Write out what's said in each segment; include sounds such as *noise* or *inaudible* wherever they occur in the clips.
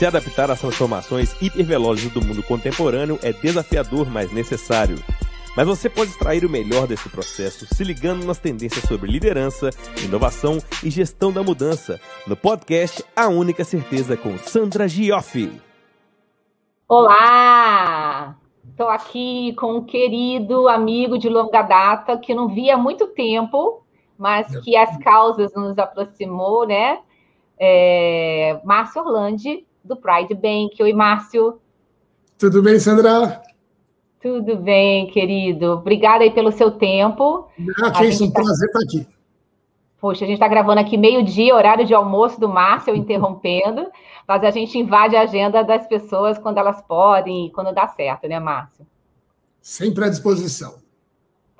Se adaptar às transformações hipervelozes do mundo contemporâneo é desafiador, mas necessário. Mas você pode extrair o melhor desse processo se ligando nas tendências sobre liderança, inovação e gestão da mudança, no podcast A Única Certeza com Sandra Gioffi. Olá! Estou aqui com um querido amigo de longa data que não via há muito tempo, mas que as causas nos aproximou, né? É, Márcio Orlandi, do Pride Bank. Oi, Márcio. Tudo bem, Sandra? Tudo bem, querido. Obrigada aí pelo seu tempo. Ah, que isso, um tá... prazer estar aqui. Poxa, a gente está gravando aqui meio-dia, horário de almoço do Márcio, interrompendo, *laughs* mas a gente invade a agenda das pessoas quando elas podem e quando dá certo, né, Márcio? Sempre à disposição.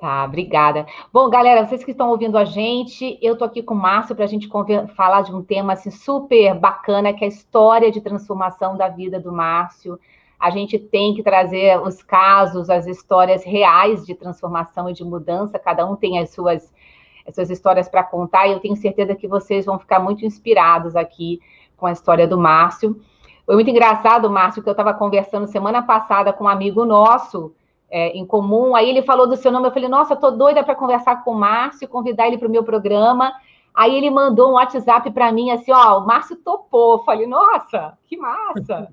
Tá, obrigada. Bom, galera, vocês que estão ouvindo a gente, eu tô aqui com o Márcio para a gente falar de um tema assim, super bacana, que é a história de transformação da vida do Márcio. A gente tem que trazer os casos, as histórias reais de transformação e de mudança, cada um tem as suas, as suas histórias para contar, e eu tenho certeza que vocês vão ficar muito inspirados aqui com a história do Márcio. Foi muito engraçado, Márcio, que eu estava conversando semana passada com um amigo nosso, é, em comum. Aí ele falou do seu nome, eu falei, nossa, tô doida para conversar com o Márcio, convidar ele para o meu programa. Aí ele mandou um WhatsApp para mim assim, ó, o Márcio topou. Eu falei, nossa, que massa!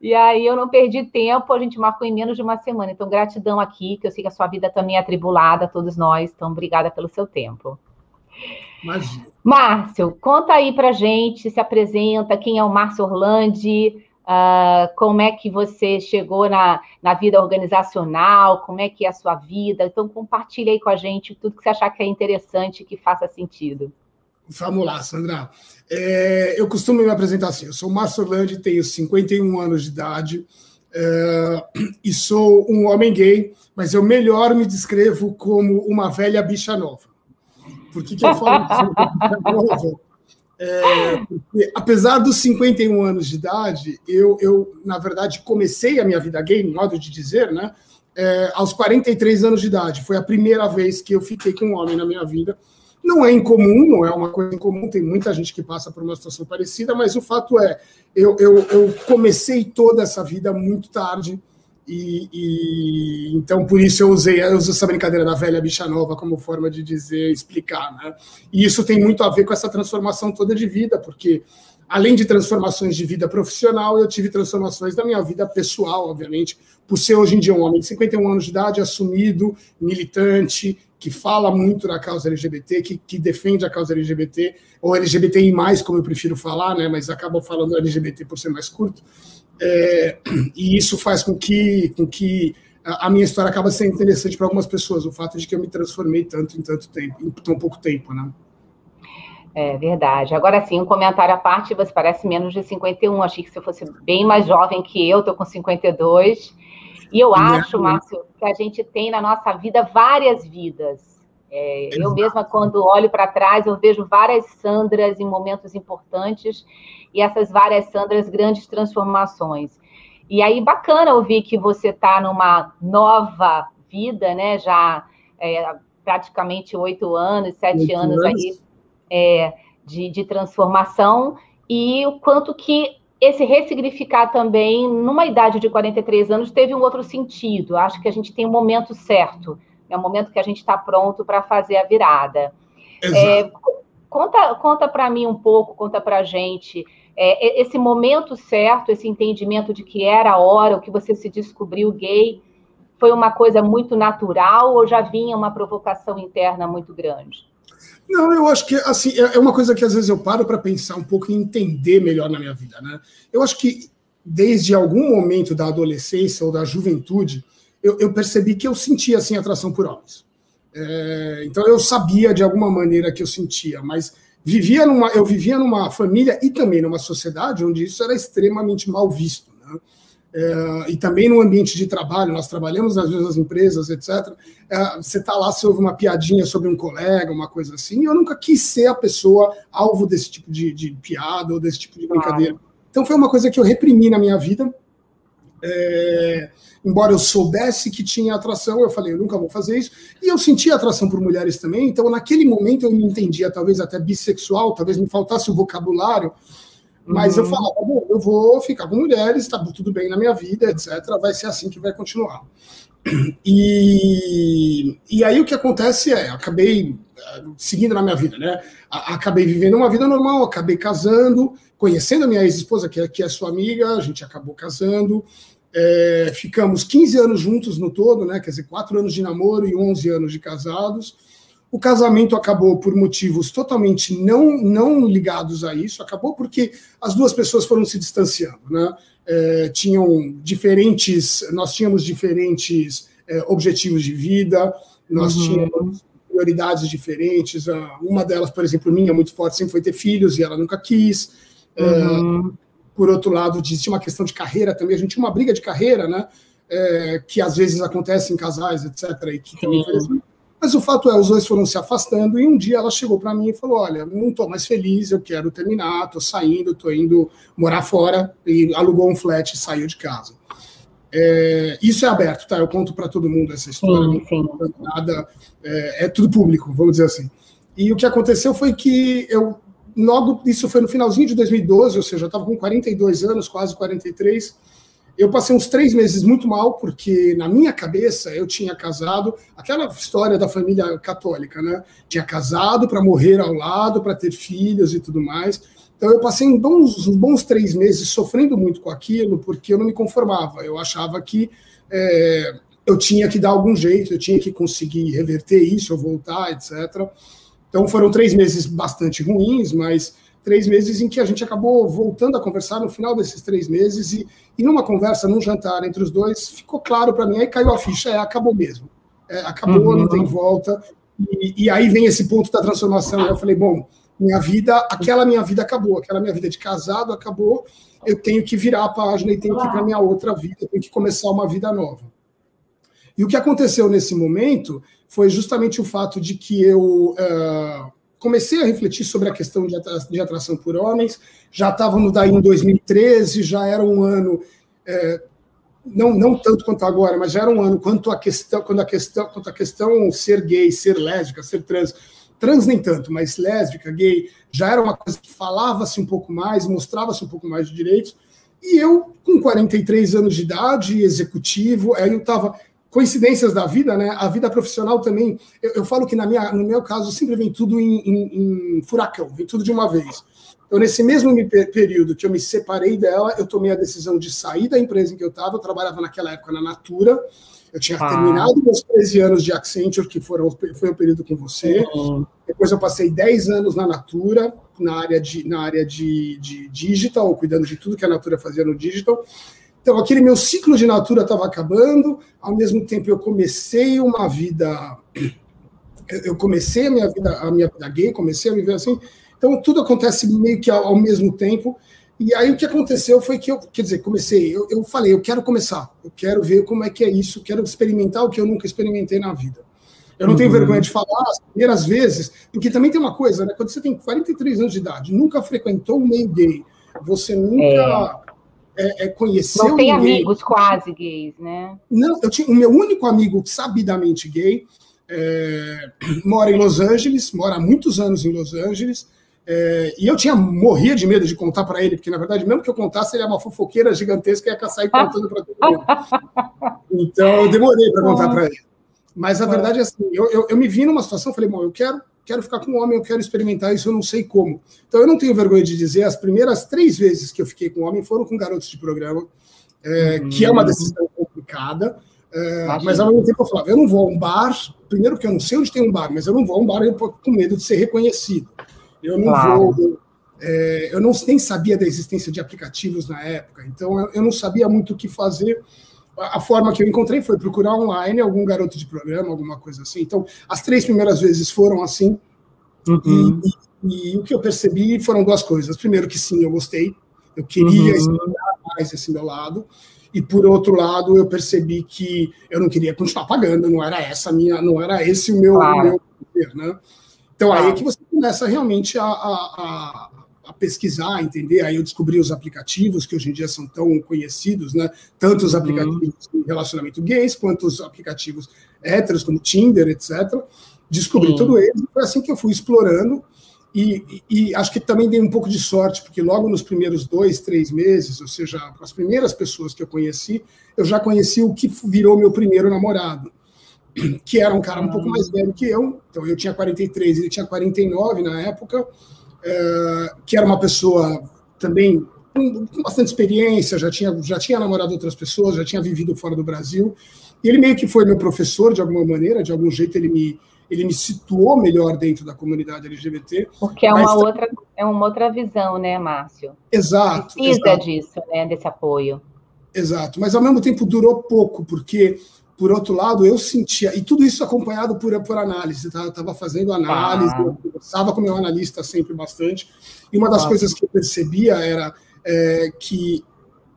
e aí eu não perdi tempo, a gente marcou em menos de uma semana. Então, gratidão aqui, que eu sei que a sua vida também é atribulada, todos nós. Então, obrigada pelo seu tempo. Imagina. Márcio, conta aí pra gente, se apresenta, quem é o Márcio Orlandi, Uh, como é que você chegou na, na vida organizacional, como é que é a sua vida. Então, compartilhe aí com a gente tudo que você achar que é interessante, que faça sentido. Vamos lá, Sandra. É, eu costumo me apresentar assim: eu sou Márcio Orlandi, tenho 51 anos de idade é, e sou um homem gay, mas eu melhor me descrevo como uma velha bicha nova. Por que, que eu falo sou uma? É, porque, apesar dos 51 anos de idade, eu, eu, na verdade, comecei a minha vida gay, modo de dizer, né? É, aos 43 anos de idade. Foi a primeira vez que eu fiquei com um homem na minha vida. Não é incomum, não é uma coisa incomum, tem muita gente que passa por uma situação parecida, mas o fato é, eu, eu, eu comecei toda essa vida muito tarde, e, e, então por isso eu usei, eu uso essa brincadeira da velha bicha nova como forma de dizer, explicar, né? E isso tem muito a ver com essa transformação toda de vida, porque além de transformações de vida profissional, eu tive transformações da minha vida pessoal, obviamente, por ser hoje em dia um homem de 51 anos de idade, assumido, militante, que fala muito da causa LGBT, que, que defende a causa LGBT, ou LGBTI+, como eu prefiro falar, né, mas acabo falando LGBT por ser mais curto. É, *clears throat* e isso faz com que, com que a minha história acaba sendo interessante para algumas pessoas, o fato de que eu me transformei tanto em tanto tempo, em tão pouco tempo, né? É verdade. Agora sim, um comentário à parte, você parece menos de 51. Achei que você fosse bem mais jovem que eu, estou com 52. E eu acho, Márcio, que a gente tem na nossa vida várias vidas. É, eu mesma, quando olho para trás, eu vejo várias Sandras em momentos importantes e essas várias Sandras, grandes transformações. E aí, bacana ouvir que você está numa nova vida, né? Já é, praticamente oito anos, sete anos, anos, aí é, de, de transformação, e o quanto que esse ressignificar também, numa idade de 43 anos, teve um outro sentido. Acho que a gente tem um momento certo, é o momento que a gente está pronto para fazer a virada. É, conta conta para mim um pouco, conta para a gente é, esse momento certo, esse entendimento de que era a hora, o que você se descobriu gay, foi uma coisa muito natural ou já vinha uma provocação interna muito grande? Não, eu acho que assim é, é uma coisa que às vezes eu paro para pensar um pouco e entender melhor na minha vida, né? Eu acho que desde algum momento da adolescência ou da juventude eu, eu percebi que eu sentia assim atração por homens. É, então eu sabia de alguma maneira que eu sentia, mas vivia numa, eu vivia numa família e também numa sociedade onde isso era extremamente mal visto. Né? É, e também no ambiente de trabalho, nós trabalhamos nas mesmas empresas, etc. É, você está lá, você ouve uma piadinha sobre um colega, uma coisa assim, e eu nunca quis ser a pessoa alvo desse tipo de, de piada ou desse tipo de brincadeira. Então foi uma coisa que eu reprimi na minha vida. É, embora eu soubesse que tinha atração, eu falei, eu nunca vou fazer isso. E eu sentia atração por mulheres também, então naquele momento eu me entendia talvez até bissexual, talvez me faltasse o vocabulário, Mas uhum. eu falava, bom, eu vou ficar com mulheres, tá tudo bem na minha vida, etc. Vai ser assim que vai continuar. E, e aí o que acontece é, acabei eh, seguindo na minha vida, né? Acabei vivendo uma vida normal, acabei casando, conhecendo a minha ex-esposa, que, é, que é sua amiga, a gente acabou casando. É, ficamos 15 anos juntos no todo, né? Quer dizer, 4 anos de namoro e 11 anos de casados. O casamento acabou por motivos totalmente não, não ligados a isso, acabou porque as duas pessoas foram se distanciando, né? É, tinham diferentes, nós tínhamos diferentes é, objetivos de vida, nós uhum. tínhamos prioridades diferentes. Uma delas, por exemplo, minha, muito forte, sempre foi ter filhos e ela nunca quis. É, uhum. Por outro lado, existia uma questão de carreira também, a gente tinha uma briga de carreira, né? É, que às vezes acontece em casais, etc. E que também foi assim. Mas o fato é, os dois foram se afastando e um dia ela chegou para mim e falou: Olha, não estou mais feliz, eu quero terminar, estou saindo, estou indo morar fora e alugou um flat e saiu de casa. É, isso é aberto, tá? Eu conto para todo mundo essa história, sim, sim. nada, é, é, tudo público, vamos dizer assim. E o que aconteceu foi que eu, logo, isso foi no finalzinho de 2012, ou seja, eu estava com 42 anos, quase 43 eu passei uns três meses muito mal, porque na minha cabeça eu tinha casado, aquela história da família católica, né? Tinha casado para morrer ao lado, para ter filhos e tudo mais. Então eu passei uns bons, três meses sofrendo muito com aquilo, porque eu não me conformava. Eu achava que é, eu tinha que dar algum jeito, eu tinha que conseguir reverter isso, ou voltar, etc. Então foram três meses bastante ruins, mas três meses em que a gente acabou voltando a conversar no final desses três meses e, e numa conversa, num jantar entre os dois, ficou claro para mim, aí caiu a ficha, é, acabou mesmo. É, acabou, uhum. não tem volta. E, e, aí vem esse ponto da transformação. Eu falei, bom, minha vida, aquela minha vida acabou, aquela minha vida de casado acabou, eu tenho que virar a página e tenho que ir para minha outra vida, tenho que começar uma vida nova. E o que aconteceu nesse momento foi justamente o fato de que eu uh, comecei a refletir sobre a questão de, de atração por homens, já estávamos daí em 2013, já era um ano, é, não, não tanto quanto agora, mas já era um ano quanto a questão, quando a questão, quanto a questão ser gay, ser lésbica, ser trans, trans nem tanto, mas lésbica, gay, já era uma coisa que falava-se um pouco mais, mostrava-se um pouco mais de direitos, e eu, com 43 anos de idade, executivo, aí eu estava coincidências da vida, né? A vida profissional também. Eu, eu falo que na minha, no meu caso sempre vem tudo em, em, em, furacão, vem tudo de uma vez. Então, nesse mesmo período que eu me separei dela, eu tomei a decisão de sair da empresa em que eu estava. Eu trabalhava naquela época na Natura. Eu tinha ah. terminado meus 13 anos de Accenture, que foram, foi o período com você. Uhum. Depois eu passei 10 anos na Natura, na área de, na área de, de digital, cuidando de tudo que a Natura fazia no digital. Então, aquele meu ciclo de natura estava acabando, ao mesmo tempo eu comecei uma vida. Eu comecei a minha vida, a minha vida gay, comecei a viver assim. Então, tudo acontece meio que ao, ao mesmo tempo. E aí o que aconteceu foi que eu, quer dizer, comecei, eu, eu falei, eu quero começar, eu quero ver como é que é isso, quero experimentar o que eu nunca experimentei na vida. Eu não uhum. tenho vergonha de falar as primeiras vezes, porque também tem uma coisa, né? Quando você tem 43 anos de idade, nunca frequentou um meio gay, você nunca. É é, conhecer Não tem amigos quase gays, né? Não, eu tinha o meu único amigo sabidamente gay é, mora em Los Angeles, mora há muitos anos em Los Angeles. É, e eu tinha morria de medo de contar para ele, porque na verdade, mesmo que eu contasse, ele é uma fofoqueira gigantesca e ia sair *laughs* contando para todo mundo. Então eu demorei para contar para ele. Mas a verdade é assim: eu, eu, eu me vi numa situação, falei, bom, eu quero quero ficar com um homem, eu quero experimentar isso, eu não sei como. Então eu não tenho vergonha de dizer, as primeiras três vezes que eu fiquei com um homem foram com garotos de programa, é, uhum. que é uma decisão complicada. É, mas ao mesmo tempo eu falava, eu não vou a um bar, primeiro porque eu não sei onde tem um bar, mas eu não vou a um bar com medo de ser reconhecido. Eu não claro. vou. É, eu não, nem sabia da existência de aplicativos na época, então eu, eu não sabia muito o que fazer a forma que eu encontrei foi procurar online algum garoto de programa, alguma coisa assim. Então, as três primeiras vezes foram assim. Uhum. E, e, e, o que eu percebi foram duas coisas. Primeiro, que sim, eu gostei. Eu queria uhum. mais esse meu lado. E por outro lado, eu percebi que eu não queria continuar pagando, não era essa minha, não era esse o meu, claro. meu poder, né? Então aí é que você começa realmente a, a, a pesquisar, entender. Aí eu descobri os aplicativos que hoje em dia são tão conhecidos, né? Tanto os uhum. aplicativos de relacionamento gays quanto os aplicativos héteros, como Tinder, etc. Descobri uhum. tudo eles. Foi assim que eu fui explorando. E, e, acho que também dei um pouco de sorte, porque logo nos primeiros dois, três meses, ou seja, as primeiras pessoas que eu conheci, eu já conheci o que virou meu primeiro namorado, que era um cara um pouco mais velho que eu. Então eu tinha 43, ele tinha 49 na época, que era uma pessoa também com, com bastante experiência, já tinha, já tinha namorado outras pessoas, já tinha vivido fora do Brasil. E ele meio que foi meu professor de alguma maneira, de algum jeito ele me ele me situou melhor dentro da comunidade LGBT. Porque é uma, outra, é uma outra visão, né, Márcio? Exato. Precisa exato. disso, né, desse apoio. Exato, mas ao mesmo tempo durou pouco, porque, por outro lado, eu sentia, e tudo isso acompanhado por, por análise, tá? eu estava fazendo análise, ah. eu conversava com meu analista sempre bastante, e uma das ah. coisas que eu percebia era é, que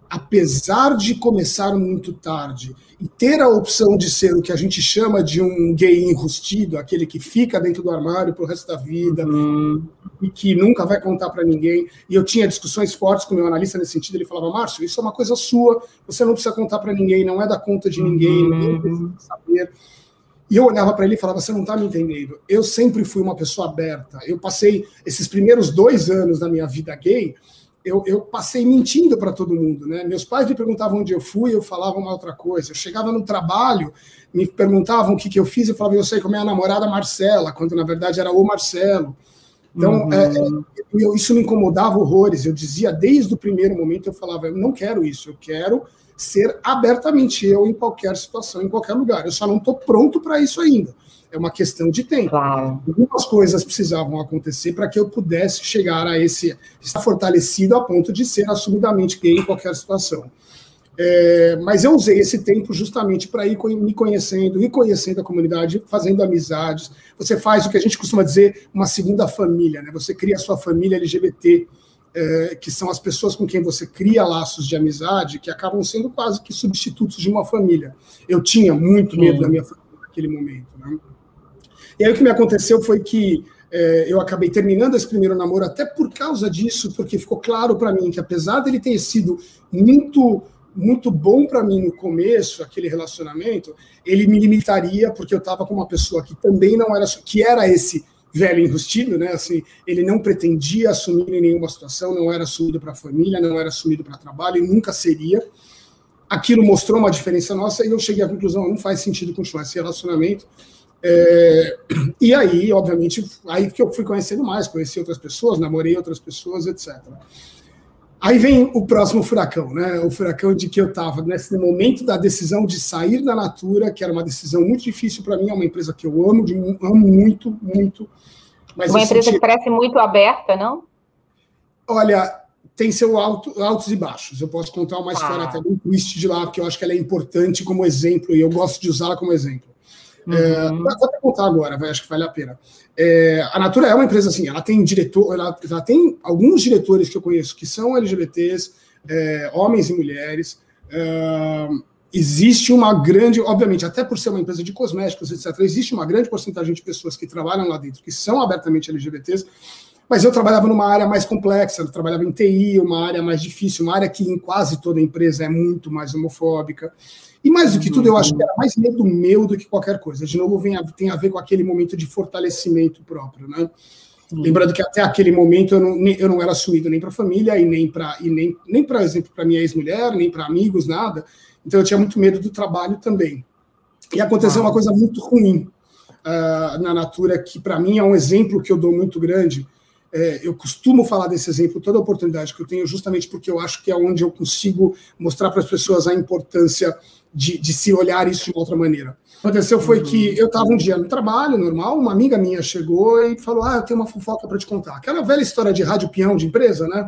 apesar de começar muito tarde e ter a opção de ser o que a gente chama de um gay enrustido, aquele que fica dentro do armário pro resto da vida uhum. e que nunca vai contar para ninguém. E eu tinha discussões fortes com o meu analista nesse sentido. Ele falava: Márcio, isso é uma coisa sua, você não precisa contar para ninguém, não é da conta de ninguém, uhum. ninguém precisa saber. E eu olhava para ele e falava: Você não está me entendendo. Eu sempre fui uma pessoa aberta. Eu passei esses primeiros dois anos da minha vida gay eu, eu passei mentindo para todo mundo, né? Meus pais me perguntavam onde eu fui, eu falava uma outra coisa. Eu chegava no trabalho, me perguntavam o que, que eu fiz, eu falava, eu sei como é a namorada Marcela, quando na verdade era o Marcelo. Então, uhum. é, é, eu, isso me incomodava horrores. Eu dizia desde o primeiro momento, eu falava, eu não quero isso, eu quero ser abertamente eu em qualquer situação, em qualquer lugar. Eu só não estou pronto para isso ainda é uma questão de tempo. Claro. Algumas coisas precisavam acontecer para que eu pudesse chegar a esse, estar fortalecido a ponto de ser assumidamente gay em qualquer situação. É, mas eu usei esse tempo justamente para ir me conhecendo, ir conhecendo a comunidade, fazendo amizades. Você faz o que a gente costuma dizer uma segunda família, né? Você cria a sua família LGBT, é, que são as pessoas com quem você cria laços de amizade, que acabam sendo quase que substitutos de uma família. Eu tinha muito medo da minha família naquele momento. Né? E aí o que me aconteceu foi que é, eu acabei terminando esse primeiro namoro até por causa disso, porque ficou claro para mim que apesar dele ter sido muito muito bom para mim no começo, aquele relacionamento, ele me limitaria porque eu estava com uma pessoa que também não era que era esse velho enrustido, né? Assim, ele não pretendia assumir em nenhuma situação, não era assumido para a família, não era assumido para trabalho e nunca seria. Aquilo mostrou uma diferença nossa e eu cheguei à conclusão, não faz sentido continuar esse relacionamento é, e aí, obviamente, aí que eu fui conhecendo mais, conheci outras pessoas, namorei outras pessoas, etc. Aí vem o próximo furacão, né? O furacão de que eu estava nesse momento da decisão de sair da Natura, que era uma decisão muito difícil para mim, é uma empresa que eu amo, de, amo muito, muito. Mas uma empresa senti... que parece muito aberta, não? Olha, tem seu alto, altos e baixos. Eu posso contar uma história ah. até bem triste de lá, porque eu acho que ela é importante como exemplo e eu gosto de usá-la como exemplo. É, uhum. vou até contar agora, vai, acho que vale a pena. É, a Natura é uma empresa assim, ela tem diretor, ela, ela tem alguns diretores que eu conheço que são LGBTs, é, homens e mulheres. É, existe uma grande, obviamente, até por ser uma empresa de cosméticos, etc., existe uma grande porcentagem de pessoas que trabalham lá dentro que são abertamente LGBTs, mas eu trabalhava numa área mais complexa, eu trabalhava em TI, uma área mais difícil, uma área que em quase toda empresa é muito mais homofóbica. E mais do que tudo, eu acho que era mais medo meu do que qualquer coisa. De novo, vem a, tem a ver com aquele momento de fortalecimento próprio, né? Lembrando que até aquele momento eu não, eu não era assumido nem para a família e nem para e nem, nem para exemplo para minha ex-mulher, nem para amigos, nada. Então eu tinha muito medo do trabalho também. E aconteceu uma coisa muito ruim uh, na Natura que para mim é um exemplo que eu dou muito grande. É, eu costumo falar desse exemplo toda oportunidade que eu tenho, justamente porque eu acho que é onde eu consigo mostrar para as pessoas a importância de, de, se olhar isso de uma outra maneira. O que aconteceu foi que uhum. eu estava um dia no trabalho, normal, uma amiga minha chegou e falou: Ah, eu tenho uma fofoca para te contar. Aquela velha história de rádio peão de empresa, né?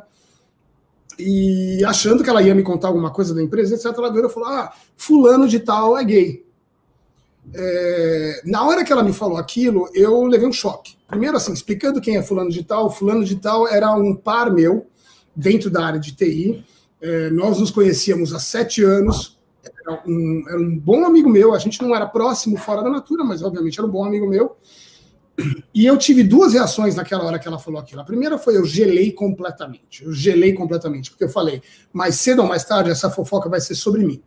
E achando que ela ia me contar alguma coisa da empresa, etc., ela veio e falou: Ah, fulano de tal é gay. É, na hora que ela me falou aquilo, eu levei um choque. Primeiro, assim, explicando quem é fulano de tal, fulano de tal era um par meu dentro da área de TI. É, nós nos conhecíamos há sete anos, era um, era um bom amigo meu, a gente não era próximo fora da natura, mas obviamente era um bom amigo meu. E eu tive duas reações naquela hora que ela falou aquilo. A primeira foi eu gelei completamente. Eu gelei completamente, porque eu falei, mais cedo ou mais tarde essa fofoca vai ser sobre mim.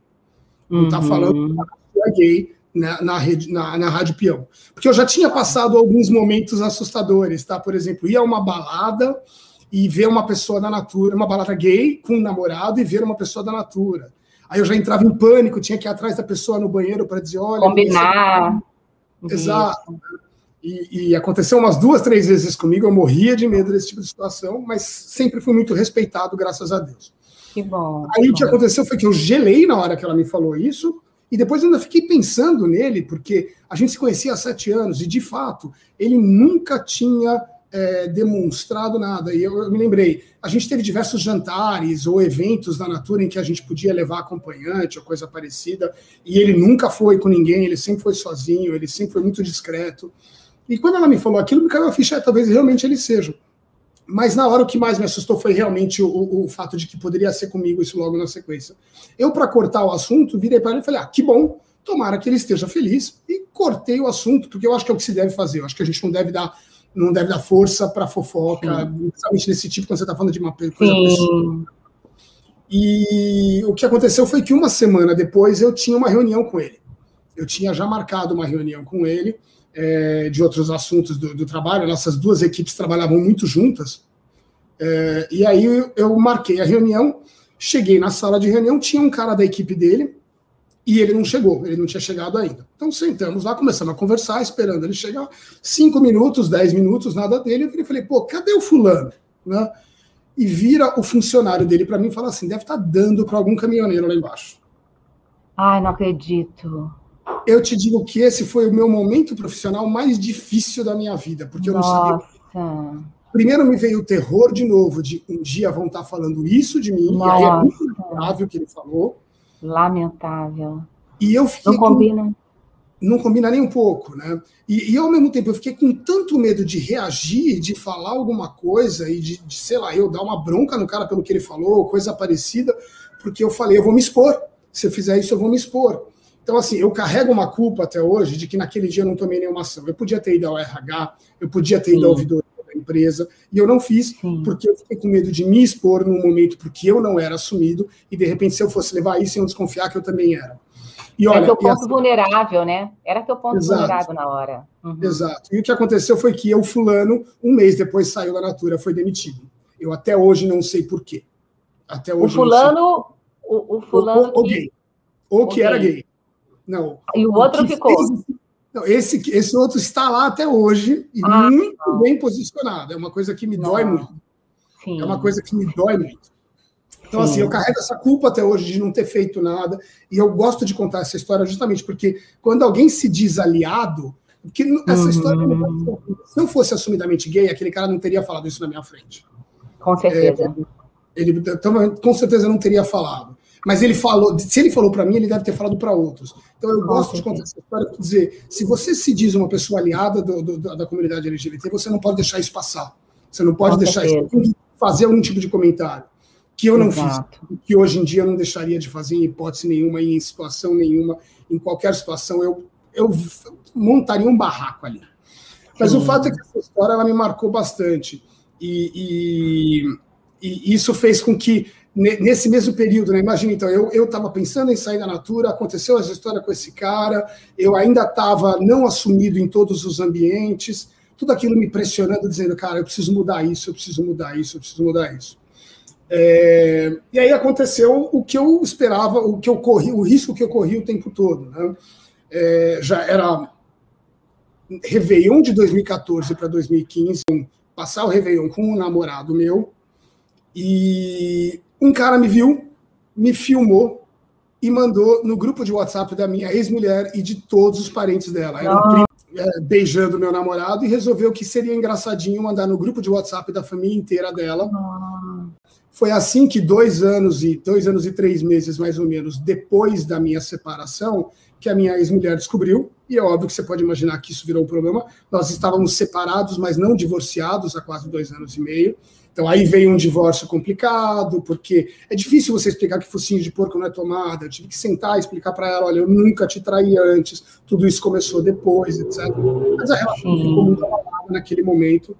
Não tá uhum. falando que é gay, na, na, rede, na, na Rádio Peão. Porque eu já tinha passado alguns momentos assustadores, tá? Por exemplo, ia a uma balada e ver uma pessoa da natura, uma balada gay com um namorado e ver uma pessoa da natura. Aí eu já entrava em pânico, tinha que ir atrás da pessoa no banheiro para dizer, olha... Combinar. Exato. E, e, aconteceu umas duas, três vezes comigo, eu morria de medo desse tipo de situação, mas sempre fui muito respeitado, graças a Deus. Que bom. Aí que o que bom. aconteceu foi que eu gelei na hora que ela me falou isso, e depois ainda fiquei pensando nele, porque a gente se conhecia há sete anos, e de fato, ele nunca tinha é, demonstrado nada. E eu, eu, me lembrei, a gente teve diversos jantares ou eventos da Natura em que a gente podia levar acompanhante ou coisa parecida, e ele nunca foi com ninguém, ele sempre foi sozinho, ele sempre foi muito discreto. E quando ela me falou aquilo, me caiu a ficha, é, talvez realmente ele seja. Mas na hora o que mais me assustou foi realmente o, o fato de que poderia ser comigo isso logo na sequência. Eu, para cortar o assunto, virei para ele e falei: ah, que bom, tomara que ele esteja feliz. E cortei o assunto, porque eu acho que é o que se deve fazer. Eu acho que a gente não deve dar, não deve dar força para fofoca, Sim. principalmente nesse tipo, quando você está falando de uma coisa pessoal. E o que aconteceu foi que uma semana depois eu tinha uma reunião com ele. Eu tinha já marcado uma reunião com ele é, de outros assuntos do, do, trabalho. Nossas duas equipes trabalhavam muito juntas. É, e aí eu, eu marquei a reunião, cheguei na sala de reunião, tinha um cara da equipe dele e ele não chegou, ele não tinha chegado ainda. Então sentamos lá, começamos a conversar, esperando ele chegar. Cinco minutos, dez minutos, nada dele. Eu falei, pô, cadê o fulano? Né? E vira o funcionário dele para mim e fala assim: deve estar tá dando para algum caminhoneiro lá embaixo. Ai, não acredito eu te digo que esse foi o meu momento profissional mais difícil da minha vida, porque eu Nossa. não sabia. Primeiro me veio o terror de novo, de um dia vão estar falando isso de mim, Nossa. e aí é muito lamentável o que ele falou. Lamentável. E eu fiquei. Não combina. Com... Não combina nem um pouco, né? E, e, ao mesmo tempo eu fiquei com tanto medo de reagir, de falar alguma coisa e de, de, sei lá, eu dar uma bronca no cara pelo que ele falou, coisa parecida, porque eu falei, eu vou me expor. Se eu fizer isso, eu vou me expor. Então, assim, eu carrego uma culpa até hoje de que naquele dia eu não tomei nenhuma ação. Eu podia ter ido ao RH, eu podia ter ido ao ouvidoria empresa, e eu não fiz Sim. porque eu fiquei com medo de me expor num momento porque eu não era assumido, e de repente, se eu fosse levar isso, iam desconfiar que eu também era. E olha, era teu ponto assim, vulnerável, né? Era teu ponto exato, vulnerável na hora. Uhum. Exato. E o que aconteceu foi que eu, fulano, um mês depois saiu da Natura, foi demitido. Eu até hoje não sei por quê. Até hoje o fulano, o, o, fulano ou, ou, que... gay. Ou que era gay. Não. E o outro ficou. Não, esse, esse outro está lá até hoje e ah, muito não. bem posicionado. É uma coisa que me não. dói muito. Sim. É uma coisa que me dói muito. Então, Sim. assim, eu carrego essa culpa até hoje de não ter feito nada. E eu gosto de contar essa história justamente porque quando alguém se diz aliado, porque essa uhum. história, se eu fosse assumidamente gay, aquele cara não teria falado isso na minha frente. Com certeza. É, ele então, com certeza não teria falado. Mas ele falou, se ele falou para mim, ele deve ter falado para outros. Então eu gosto de contar essa história para dizer, se você se diz uma pessoa aliada do, do, da comunidade LGBT, você não pode deixar isso passar. Você não pode deixar isso fazer algum tipo de comentário que eu não Exato. fiz, que hoje em dia eu não deixaria de fazer em hipótese nenhuma, em situação nenhuma, em qualquer situação eu eu montaria um barraco ali. Mas Sim. o fato é que essa história ela me marcou bastante e, e, e isso fez com que nesse mesmo período, né? Imagina, então, eu estava pensando em sair da Natura, aconteceu essa história com esse cara, eu ainda estava não assumido em todos os ambientes, tudo aquilo me pressionando, dizendo, cara, eu preciso mudar isso, eu preciso mudar isso, eu preciso mudar isso. É, e aí aconteceu o que eu esperava, o que eu corri, o risco que eu corri o tempo todo. Né? É, já era Réveillon de 2014 para 2015, passar o Réveillon com um namorado meu, e um cara me viu, me filmou e mandou no grupo de WhatsApp da minha ex-mulher e de todos os parentes dela. Era um primo é, beijando meu namorado e resolveu que seria engraçadinho mandar no grupo de WhatsApp da família inteira dela. Foi assim que dois anos e dois anos e três meses mais ou menos depois da minha separação, que a minha ex-mulher descobriu. E é óbvio que você pode imaginar que isso virou um problema. Nós estávamos separados, mas não divorciados há quase dois anos e meio. Então aí veio um divórcio complicado, porque é difícil você explicar que focinho de porco não é tomada. Eu tive que sentar e explicar para ela: olha, eu nunca te traí antes, tudo isso começou depois, etc. Mas a relação ficou muito abalada naquele momento.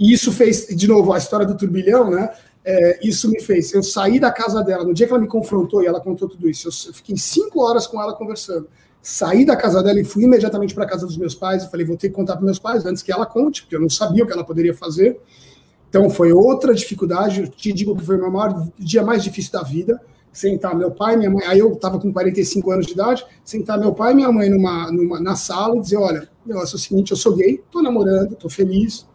E isso fez, de novo, a história do turbilhão, né? É, isso me fez. Eu saí da casa dela, no dia que ela me confrontou e ela contou tudo isso, eu fiquei cinco horas com ela conversando. saí da casa dela e fui imediatamente para a casa dos meus pais. Eu falei, vou ter que contar para meus pais antes que ela conte, porque eu não sabia o que ela poderia fazer. Então foi outra dificuldade. Eu te digo que foi o meu maior dia mais difícil da vida. Sentar meu pai, minha mãe. Aí eu estava com 45 anos de idade. Sentar meu pai e minha mãe numa, numa, na sala e dizer: Olha, o negócio é o seguinte, eu sou gay, estou namorando, estou feliz.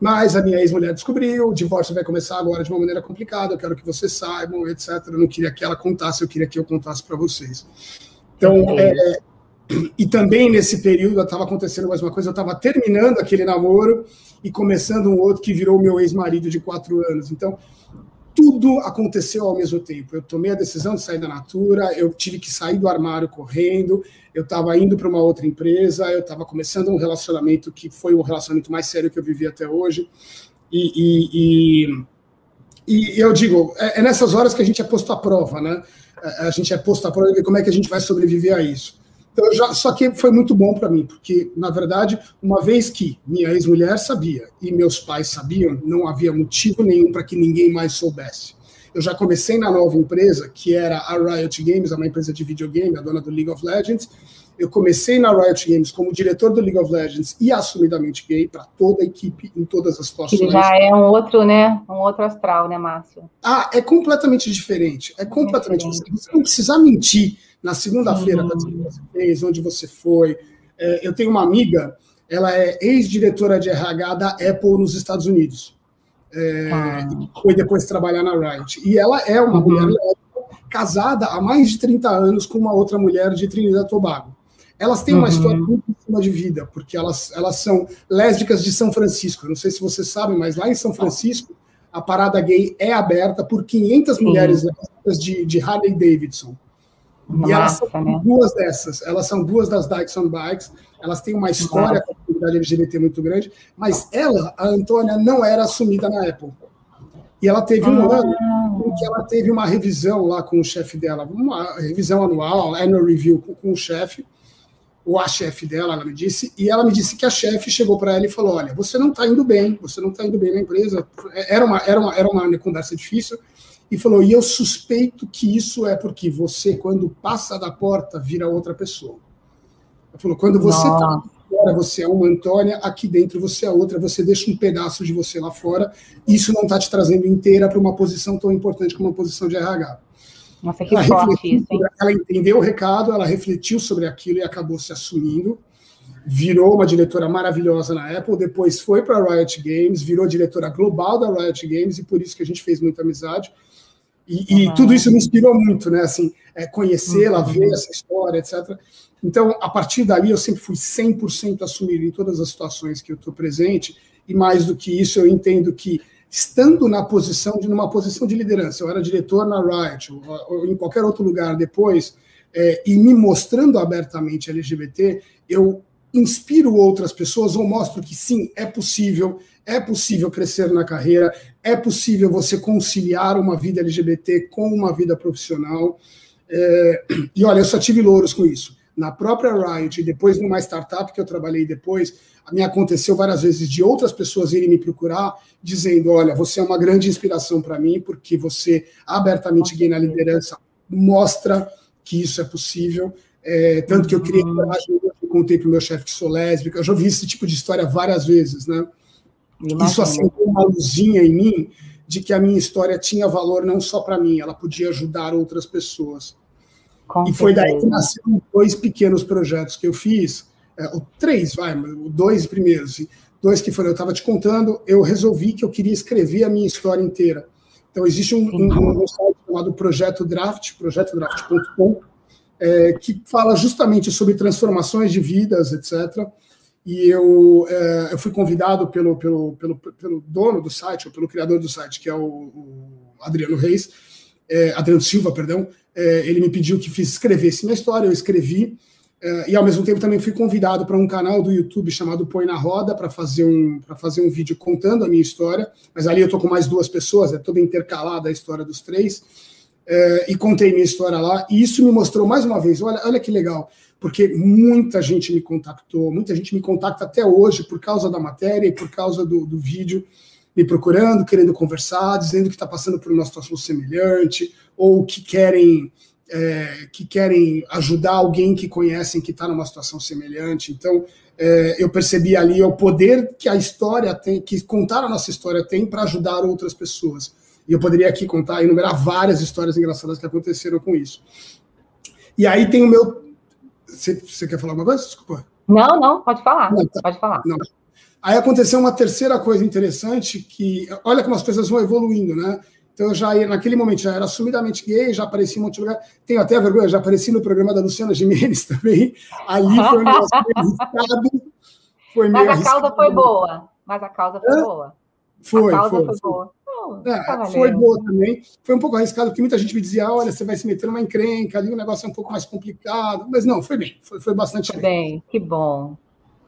Mas a minha ex-mulher descobriu, o divórcio vai começar agora de uma maneira complicada, eu quero que vocês saibam, etc. Eu não queria que ela contasse, eu queria que eu contasse para vocês. Então, é, e também nesse período estava acontecendo mais uma coisa, eu estava terminando aquele namoro e começando um outro que virou meu ex-marido de quatro anos. Então, tudo aconteceu ao mesmo tempo. Eu tomei a decisão de sair da Natura, eu tive que sair do armário correndo, eu estava indo para uma outra empresa, eu estava começando um relacionamento que foi o relacionamento mais sério que eu vivi até hoje. E, e, e, e eu digo, é, é, nessas horas que a gente é posto à prova, né? A gente é posto à prova de como é que a gente vai sobreviver a isso. Então, já, só que foi muito bom para mim, porque, na verdade, uma vez que minha ex-mulher sabia e meus pais sabiam, não havia motivo nenhum para que ninguém mais soubesse. Eu já comecei na nova empresa, que era a Riot Games, uma empresa de videogame, a dona do League of Legends. Eu comecei na Riot Games como diretor do League of Legends e assumidamente gay para toda a equipe em todas as situações. Que já é um outro, né? Um outro astral, né, Márcio? Ah, é completamente diferente. É completamente é diferente. Você não precisa mentir na segunda-feira uhum. que você fez, onde você foi. É, eu tenho uma amiga, ela é ex-diretora de RH da Apple nos Estados Unidos. É, ah. Foi depois trabalhar na Riot. E ela é uma uhum. mulher casada há mais de 30 anos com uma outra mulher de Trinidad e Tobago. Elas têm uma uhum. história muito em cima de vida, porque elas, elas são lésbicas de São Francisco. Eu não sei se vocês sabem, mas lá em São Francisco, a parada gay é aberta por 500 mulheres lésbicas de, de Harley Davidson. Nossa, e elas são né? duas dessas, elas são duas das Dyson Bikes, elas têm uma história com a comunidade LGBT muito grande, mas ela, a Antônia, não era assumida na Apple. E ela teve um ah. ano em que ela teve uma revisão lá com o chefe dela, uma revisão anual, annual review com, com o chefe, ou a chefe dela, ela me disse, e ela me disse que a chefe chegou para ela e falou: Olha, você não está indo bem, você não está indo bem na empresa. Era uma, era, uma, era uma conversa difícil, e falou: e eu suspeito que isso é porque você, quando passa da porta, vira outra pessoa. Ele falou: quando você está fora, você é uma Antônia, aqui dentro você é outra, você deixa um pedaço de você lá fora, isso não está te trazendo inteira para uma posição tão importante como uma posição de RH. Nossa, que ela forte isso, hein? Ela entendeu o recado, ela refletiu sobre aquilo e acabou se assumindo. Virou uma diretora maravilhosa na Apple, depois foi para a Riot Games, virou diretora global da Riot Games, e por isso que a gente fez muita amizade. E, e tudo isso me inspirou muito, né? Assim, é, conhecê-la, uhum. ver essa história, etc. Então, a partir dali, eu sempre fui 100% assumido em todas as situações que eu estou presente. E mais do que isso, eu entendo que estando na posição de numa posição de liderança, eu era diretor na Riot ou, ou em qualquer outro lugar depois, é, e me mostrando abertamente LGBT, eu inspiro outras pessoas ou mostro que sim, é possível, é possível crescer na carreira, é possível você conciliar uma vida LGBT com uma vida profissional. É, e olha, eu só tive louros com isso. Na própria Riot, e depois numa startup que eu trabalhei depois, me aconteceu várias vezes de outras pessoas irem me procurar dizendo: Olha, você é uma grande inspiração para mim, porque você abertamente gay na liderança mostra que isso é possível. É, tanto que eu criei coragem, eu contei para o meu chefe que sou lésbica, eu já ouvi esse tipo de história várias vezes, né? Isso acendeu uma luzinha em mim de que a minha história tinha valor não só para mim, ela podia ajudar outras pessoas. Com e foi daí que nasceram dois pequenos projetos que eu fiz, é, três, vai, dois primeiros, dois que foram, eu estava te contando, eu resolvi que eu queria escrever a minha história inteira. Então, existe um, um, um site chamado Projeto Draft, projetodraft.com, é, que fala justamente sobre transformações de vidas, etc., e eu, é, eu fui convidado pelo, pelo, pelo, pelo, dono do site, ou pelo criador do site, que é o, o Adriano Reis, é, Adriano Silva, perdão, é, ele me pediu que fiz, escrevesse minha história, eu escrevi, e ao mesmo tempo também fui convidado para um canal do YouTube chamado Põe na Roda, para fazer, um, fazer um vídeo contando a minha história, mas ali eu estou com mais duas pessoas, é toda intercalada a história dos três, é, e contei minha história lá, e isso me mostrou mais uma vez, olha, olha que legal, porque muita gente me contactou, muita gente me contacta até hoje por causa da matéria e por causa do, do vídeo, me procurando, querendo conversar, dizendo que está passando por uma situação semelhante, ou que querem é, que querem ajudar alguém que conhecem que está numa situação semelhante. Então, é, eu percebi ali o poder que a história tem, que contar a nossa história tem para ajudar outras pessoas. E eu poderia aqui contar, enumerar várias histórias engraçadas que aconteceram com isso. E aí tem o meu. Você, quer falar alguma coisa? Desculpa. Não, não, pode falar. Não, tá. Pode falar. Não. Aí aconteceu uma terceira coisa interessante que, olha como as coisas vão evoluindo, né? Então eu já naquele momento já era assumidamente gay, já apareci em um monte de lugar. Tenho até a vergonha, já apareci no programa da Luciana Gimenez *laughs* também. Ali foi um negócio *laughs* arriscado. Foi Mas a arriscado. causa foi boa. Mas a causa foi é? boa. Foi, a causa foi, foi, foi. boa. é, foi boa também. Foi um pouco arriscado, porque muita gente me dizia: olha, você vai se meter numa encrenca, ali o negócio é um pouco mais complicado. Mas não, foi bem, foi, foi bastante bem. bem. Que bom.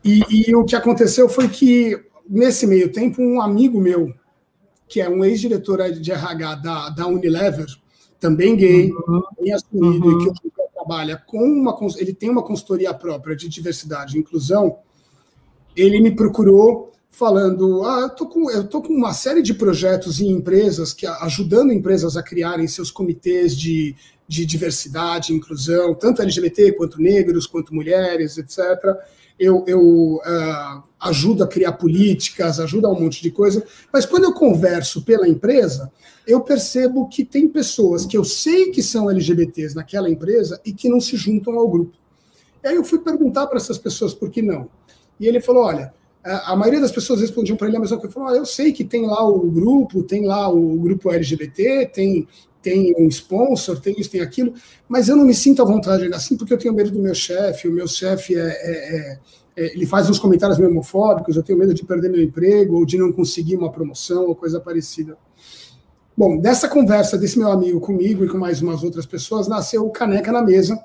E, e o que aconteceu foi que, nesse meio tempo, um amigo meu, que é um ex-diretor de RH da, da Unilever, também gay, uhum. bem assumido, uhum. e que trabalha com uma. Ele tem uma consultoria própria de diversidade e inclusão. Ele me procurou falando: ah, eu tô com, eu tô com uma série de projetos em empresas que ajudando empresas a criarem seus comitês de, de diversidade inclusão, tanto LGBT quanto negros, quanto mulheres, etc eu, eu uh, ajudo a criar políticas, ajudo a um monte de coisa, mas quando eu converso pela empresa, eu percebo que tem pessoas que eu sei que são LGBTs naquela empresa e que não se juntam ao grupo. E aí eu fui perguntar para essas pessoas por que não. E ele falou: olha, a maioria das pessoas respondiam para ele a mesma coisa. Falou: ah, eu sei que tem lá o grupo, tem lá o grupo LGBT, tem tem um sponsor, tem isso, tem aquilo, mas eu não me sinto à vontade assim porque eu tenho medo do meu chefe, o meu chefe é, é, é, é, ele faz uns comentários meio homofóbicos, eu tenho medo de perder meu emprego ou de não conseguir uma promoção ou coisa parecida. Bom, dessa conversa desse meu amigo comigo e com mais umas outras pessoas, nasceu o Caneca na Mesa,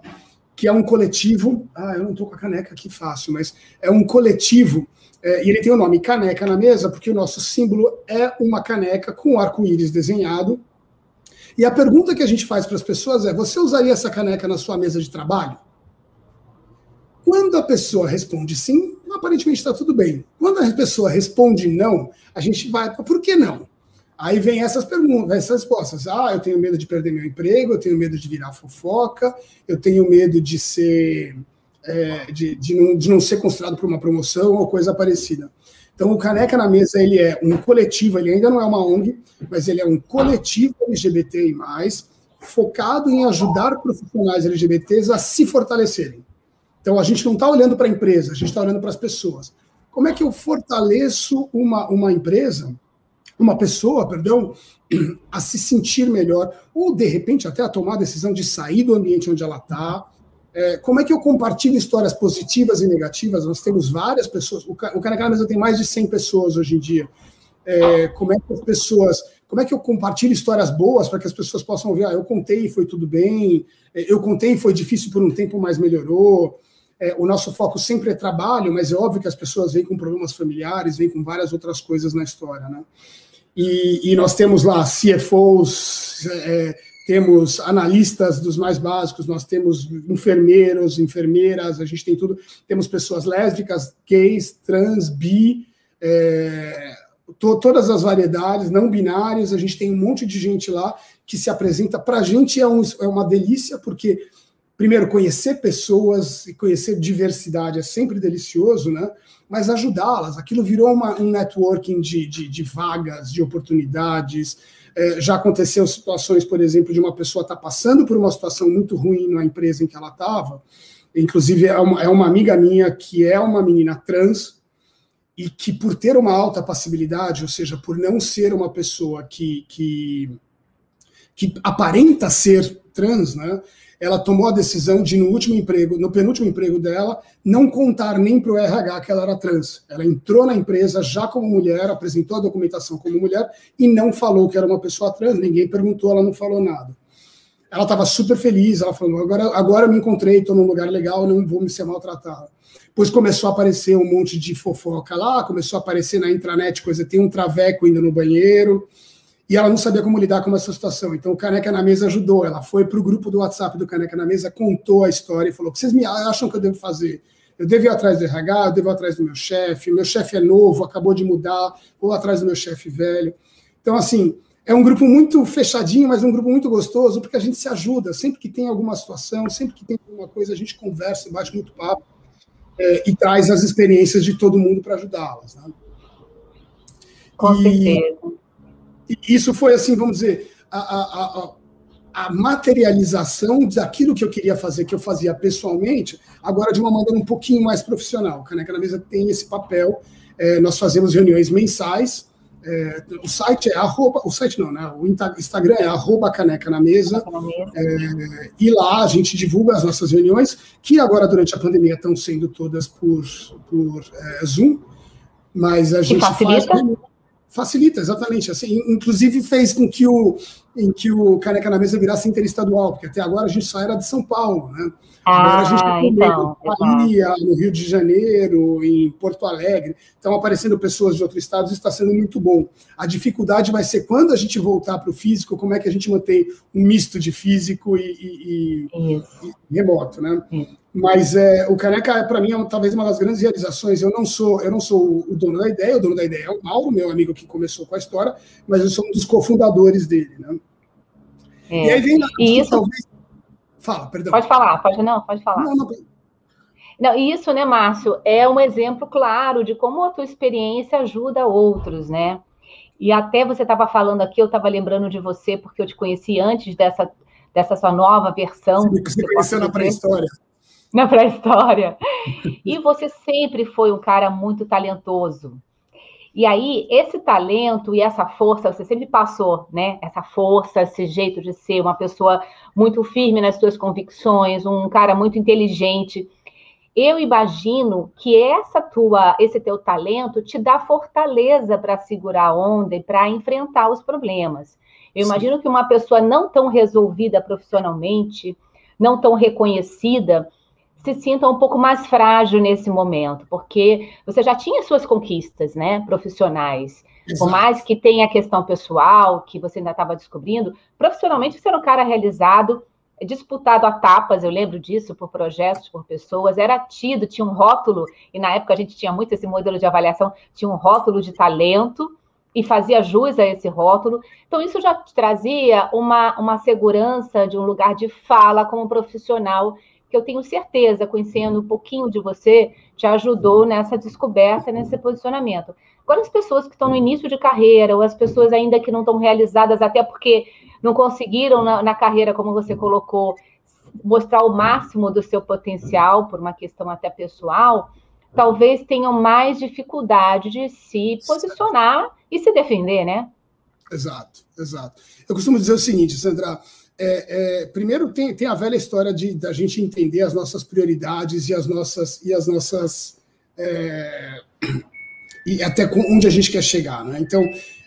que é um coletivo. Ah, eu não estou com a caneca aqui fácil, mas é um coletivo. É, e ele tem o nome Caneca na Mesa, porque o nosso símbolo é uma caneca com arco-íris desenhado, e a pergunta que a gente faz para as pessoas é: você usaria essa caneca na sua mesa de trabalho? Quando a pessoa responde sim, aparentemente está tudo bem. Quando a pessoa responde não, a gente vai para por que não? Aí vem essas perguntas, essas respostas. Ah, eu tenho medo de perder meu emprego, eu tenho medo de virar fofoca, eu tenho medo de ser é, de, de, não, de não ser considerado por uma promoção ou coisa parecida. Então, o Caneca na Mesa ele é um coletivo, ele ainda não é uma ONG, mas ele é um coletivo LGBTI+, focado em ajudar profissionais LGBTs a se fortalecerem. Então, a gente não está olhando para a empresa, a gente está olhando para as pessoas. Como é que eu fortaleço uma, uma empresa, uma pessoa, perdão, a se sentir melhor, ou de repente até a tomar a decisão de sair do ambiente onde ela está, é, como é que eu compartilho histórias positivas e negativas? Nós temos várias pessoas, o, o Caneca Mesa tem mais de 100 pessoas hoje em dia. É, como é que as pessoas, como é que eu compartilho histórias boas para que as pessoas possam ver, ah, eu contei e foi tudo bem, é, eu contei e foi difícil por um tempo, mas melhorou. É, o nosso foco sempre é trabalho, mas é óbvio que as pessoas vêm com problemas familiares, vêm com várias outras coisas na história, né? E, e nós temos lá CFOs, é, temos analistas dos mais básicos, nós temos enfermeiros, enfermeiras, a gente tem tudo, temos pessoas lésbicas, gays, trans, bi, é, to, todas as variedades, não binários, a gente tem um monte de gente lá que se apresenta. Para a gente é, um, é uma delícia, porque, primeiro, conhecer pessoas e conhecer diversidade é sempre delicioso, né? Mas ajudá-las, aquilo virou uma, um networking de, de, de vagas, de oportunidades, é, já aconteceu situações, por exemplo, de uma pessoa estar tá passando por uma situação muito ruim na empresa em que ela estava. Inclusive, é uma, é uma amiga minha que é uma menina trans e que, por ter uma alta passibilidade, ou seja, por não ser uma pessoa que, que, que aparenta ser trans, né, ela tomou a decisão de, no último emprego, no penúltimo emprego dela, não contar nem para o RH que ela era trans. Ela entrou na empresa já como mulher, apresentou a documentação como mulher e não falou que era uma pessoa trans, ninguém perguntou, ela não falou nada. Ela estava super feliz, ela falou: agora, agora me encontrei, estou num lugar legal, não vou me ser maltratada. Depois começou a aparecer um monte de fofoca lá, começou a aparecer na intranet coisa, tem um traveco ainda no banheiro e ela não sabia como lidar com essa situação. Então o Caneca na Mesa ajudou. Ela foi para o grupo do WhatsApp do Caneca na Mesa, contou a história e falou: o que vocês me acham que eu devo fazer? Eu devo ir atrás do RH, eu devo ir atrás do meu chefe, meu chefe é novo, acabou de mudar, vou atrás do meu chefe velho. Então, assim, é um grupo muito fechadinho, mas um grupo muito gostoso, porque a gente se ajuda. Sempre que tem alguma situação, sempre que tem alguma coisa, a gente conversa, bate muito papo é, e traz as experiências de todo mundo para ajudá-las. Né? Com e, certeza. Isso foi assim, vamos dizer, a, a, a, a, materialização daquilo que eu queria fazer, que eu fazia pessoalmente, agora de uma maneira um pouquinho mais profissional. Caneca na Mesa tem esse papel. É, nós fazemos reuniões mensais. É, o site é arroba, o site não, né? O Instagram é arroba caneca na mesa. É, e lá a gente divulga as nossas reuniões, que agora durante a pandemia estão sendo todas por, por é, Zoom. Mas a gente facilita? faz. Facilita, exatamente. Assim, inclusive fez com que o, em que o Caneca na Mesa virasse interestadual, porque até agora a gente só era de São Paulo, né? Agora ah, a gente está então, Bahia, no Rio de Janeiro, em Porto Alegre, estão aparecendo pessoas de outros estados, está sendo muito bom. A dificuldade vai ser quando a gente voltar para o físico, como é que a gente mantém um misto de físico e, e, e, e remoto, né? Isso. Mas é, o Caneca, para mim, é talvez uma das grandes realizações. Eu não sou eu não sou o dono da ideia, o dono da ideia é o Mauro, meu amigo que começou com a história, mas eu sou um dos cofundadores dele. Né? É. E aí vem e isso... talvez. Fala, perdão. Pode falar, pode não, pode falar. Não, não... não, isso, né, Márcio, é um exemplo claro de como a tua experiência ajuda outros, né? E até você estava falando aqui, eu estava lembrando de você, porque eu te conheci antes dessa, dessa sua nova versão. Você, você conheceu na pré-história na pré-história. E você sempre foi um cara muito talentoso. E aí, esse talento e essa força, você sempre passou, né? Essa força, esse jeito de ser uma pessoa muito firme nas suas convicções, um cara muito inteligente. Eu imagino que essa tua, esse teu talento te dá fortaleza para segurar a onda e para enfrentar os problemas. Eu imagino que uma pessoa não tão resolvida profissionalmente, não tão reconhecida, se sinta um pouco mais frágil nesse momento, porque você já tinha suas conquistas, né, profissionais. Exato. Por mais que tenha a questão pessoal, que você ainda estava descobrindo, profissionalmente você era um cara realizado, disputado a tapas, eu lembro disso, por projetos, por pessoas, era tido, tinha um rótulo, e na época a gente tinha muito esse modelo de avaliação, tinha um rótulo de talento, e fazia jus a esse rótulo. Então, isso já trazia uma, uma segurança de um lugar de fala como profissional que eu tenho certeza, conhecendo um pouquinho de você, te ajudou nessa descoberta, nesse posicionamento. Agora, as pessoas que estão no início de carreira, ou as pessoas ainda que não estão realizadas, até porque não conseguiram na, na carreira, como você colocou, mostrar o máximo do seu potencial, por uma questão até pessoal, talvez tenham mais dificuldade de se posicionar e se defender, né? Exato, exato. Eu costumo dizer o seguinte, Sandra, é, é, primeiro tem, tem a velha história de da gente entender as nossas prioridades e as nossas e as nossas é, e até onde a gente quer chegar, né? Então,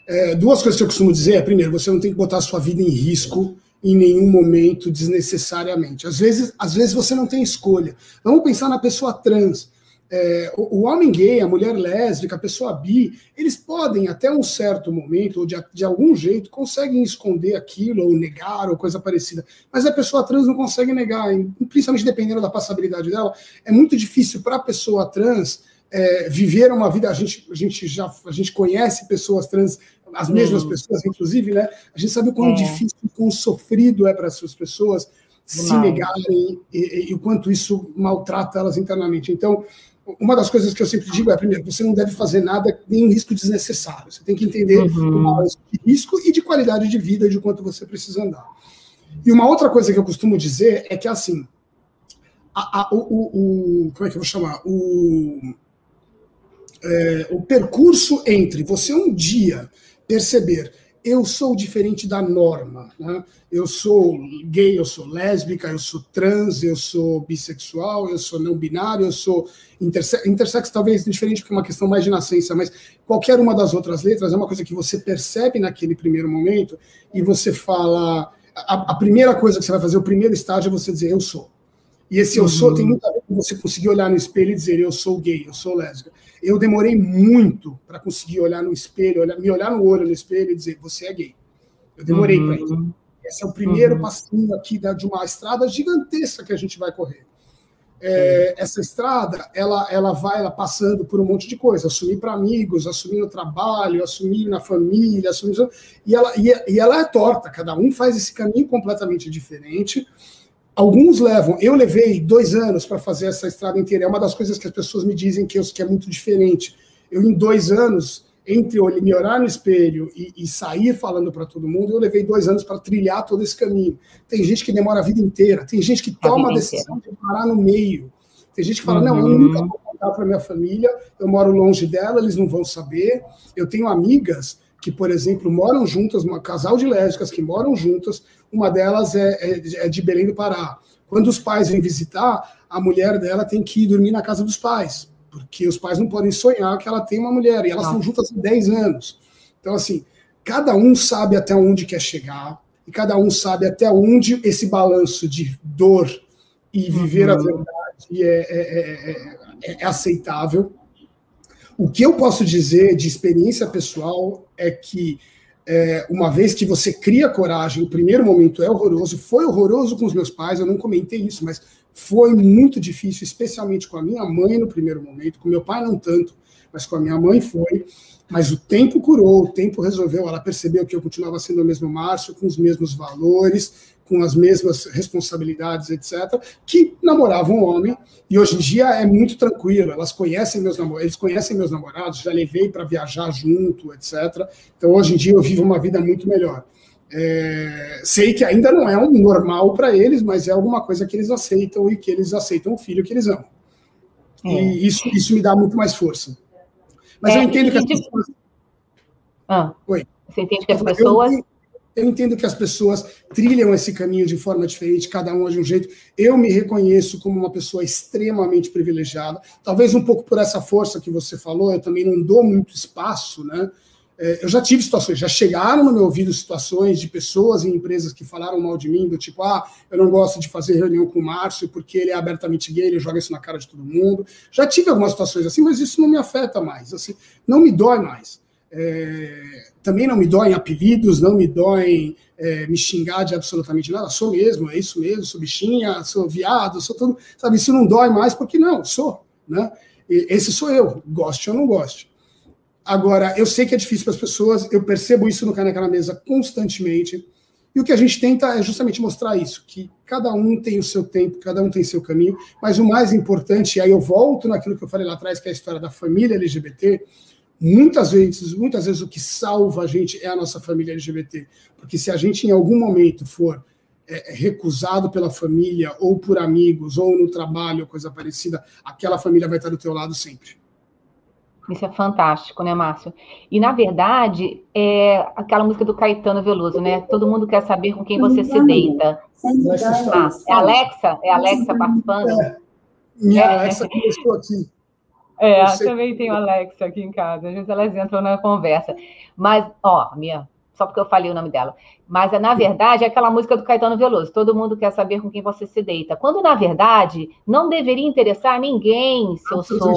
é, duas coisas que eu costumo dizer é primeiro, você não tem que botar a sua vida em risco em nenhum momento desnecessariamente. Às vezes, às vezes você não tem escolha. Vamos pensar na pessoa trans é, o, o, homem gay, a mulher lésbica, a pessoa bi, eles podem, até um certo momento, ou de, de algum jeito, conseguem esconder aquilo, ou negar, ou coisa parecida. Mas a pessoa trans não consegue negar, principalmente dependendo da passabilidade dela. É muito difícil para a pessoa trans é, viver uma vida. A gente, a gente já a gente conhece pessoas trans, as mesmas hum. pessoas, inclusive, né? A gente sabe o quão é. difícil, quão sofrido é para essas pessoas se negarem e, e, e o quanto isso maltrata elas internamente. Então, uma das coisas que eu sempre digo é, primeiro, você não deve fazer nada, nenhum risco desnecessário. Você tem que entender uhum. o balanço de risco e de qualidade de vida, de quanto você precisa andar. E uma outra coisa que eu costumo dizer é que, assim, a, a, o, o, o, como é que eu vou chamar? O, é, o percurso entre você um dia perceber eu sou diferente da norma. Né? Eu sou gay, eu sou lésbica, eu sou trans, eu sou bissexual, eu sou não binário, eu sou interse intersexo, talvez diferente porque é uma questão mais de nascença, mas qualquer uma das outras letras é uma coisa que você percebe naquele primeiro momento e você fala. A, a primeira coisa que você vai fazer, o primeiro estágio é você dizer eu sou. E esse eu uhum. sou tem muito a ver com você conseguir olhar no espelho e dizer eu sou gay, eu sou lésbica. Eu demorei muito para conseguir olhar no espelho, olhar, me olhar no olho no espelho e dizer você é gay. Eu demorei uhum. para isso. Esse é o primeiro uhum. passinho aqui de uma estrada gigantesca que a gente vai correr. é, essa estrada, ela, ela vai ela passando por um monte de coisa, assumir para amigos, assumir no trabalho, assumir na família, assumir, e, ela, e, e ela é torta, cada um faz esse caminho completamente diferente. Alguns levam, eu levei dois anos para fazer essa estrada inteira, é uma das coisas que as pessoas me dizem que, eu, que é muito diferente. Eu, em dois anos, entre me olhar no espelho e, e sair falando para todo mundo, eu levei dois anos para trilhar todo esse caminho. Tem gente que demora a vida inteira, tem gente que toma a, decisão inteira. de parar no meio. Tem gente que fala: uhum. não, eu uhum. nunca vou contar para minha família, eu moro longe dela, eles não vão saber. Eu tenho amigas que, por exemplo, moram juntas, um casal de lésbicas que moram juntas, uma delas é, é, é de Belém do Pará. Quando os pais vêm visitar, a mulher dela tem que ir dormir na casa dos pais porque os pais não podem sonhar que ela tem uma mulher, e elas estão juntas há 10 anos. Então, assim, cada um sabe até onde quer chegar, e cada um sabe até onde esse balanço de dor e viver uhum. a verdade é, é, é, é, aceitável. O que eu posso dizer de experiência pessoal é que, uma vez que você cria coragem, o primeiro momento é horroroso, foi horroroso com os meus pais, eu não comentei isso, mas foi muito difícil, especialmente com a minha mãe no primeiro momento, com meu pai não tanto, mas com a minha mãe foi. Mas o tempo curou, o tempo resolveu. Ela percebeu que eu continuava sendo o mesmo Márcio, com os mesmos valores, com as mesmas responsabilidades, etc., que namoravam um homem. E hoje em dia é muito tranquilo. Elas conhecem meus namorados, eles conhecem meus namorados, já levei para viajar junto, etc. Então hoje em dia eu vivo uma vida muito melhor. É, sei que ainda não é um normal para eles, mas é alguma coisa que eles aceitam e que eles aceitam o filho que eles amam. É. E isso, isso me dá muito mais força. Mas é, eu entendo que as pessoas. Ah, Oi. Você entende que as pessoas. Eu, eu entendo que as pessoas trilham esse caminho de forma diferente, cada um de um jeito. Eu me reconheço como uma pessoa extremamente privilegiada, talvez um pouco por essa força que você falou, eu também não dou muito espaço, né? É, eu já tive situações, já chegaram no meu ouvido situações de pessoas em empresas que falaram mal de mim, do tipo, ah, eu não gosto de fazer reunião com o Márcio porque ele é abertamente gay, ele joga isso na cara de todo mundo. Já tive algumas situações assim, mas isso não me afeta mais, assim, não me dói mais. É, também não me dói apelidos, não me dói é, me xingar de absolutamente nada, sou mesmo, é isso mesmo, sou bichinha, sou viado, sou tudo, sabe, isso não dói mais porque não, sou, né? Esse sou eu, goste ou não goste. Agora, eu sei que é difícil para as pessoas, eu percebo isso no Caneca na Mesa constantemente. E o que a gente tenta é justamente mostrar isso, que cada um tem o seu tempo, cada um tem seu caminho, mas o mais importante, e aí eu volto naquilo que eu falei lá atrás, que é a história da família LGBT, muitas vezes, muitas vezes o que salva a gente é a nossa família LGBT, porque se a gente em algum momento for é, recusado pela família, ou por amigos, ou no trabalho, ou coisa parecida, aquela família vai estar do teu lado sempre. Isso é fantástico, né, Márcio? E, na verdade, é aquela música do Caetano Veloso, né? Todo mundo quer saber com quem você se deita. Ah, é Alexa? É Alexa participando? É. Minha é. Alexa começou aqui. É, também tenho Alexa aqui em casa. Às vezes elas entram na conversa. Mas, ó, minha só porque eu falei o nome dela. Mas, na verdade, é aquela música do Caetano Veloso. Todo mundo quer saber com quem você se deita. Quando, na verdade, não deveria interessar ninguém se eu sou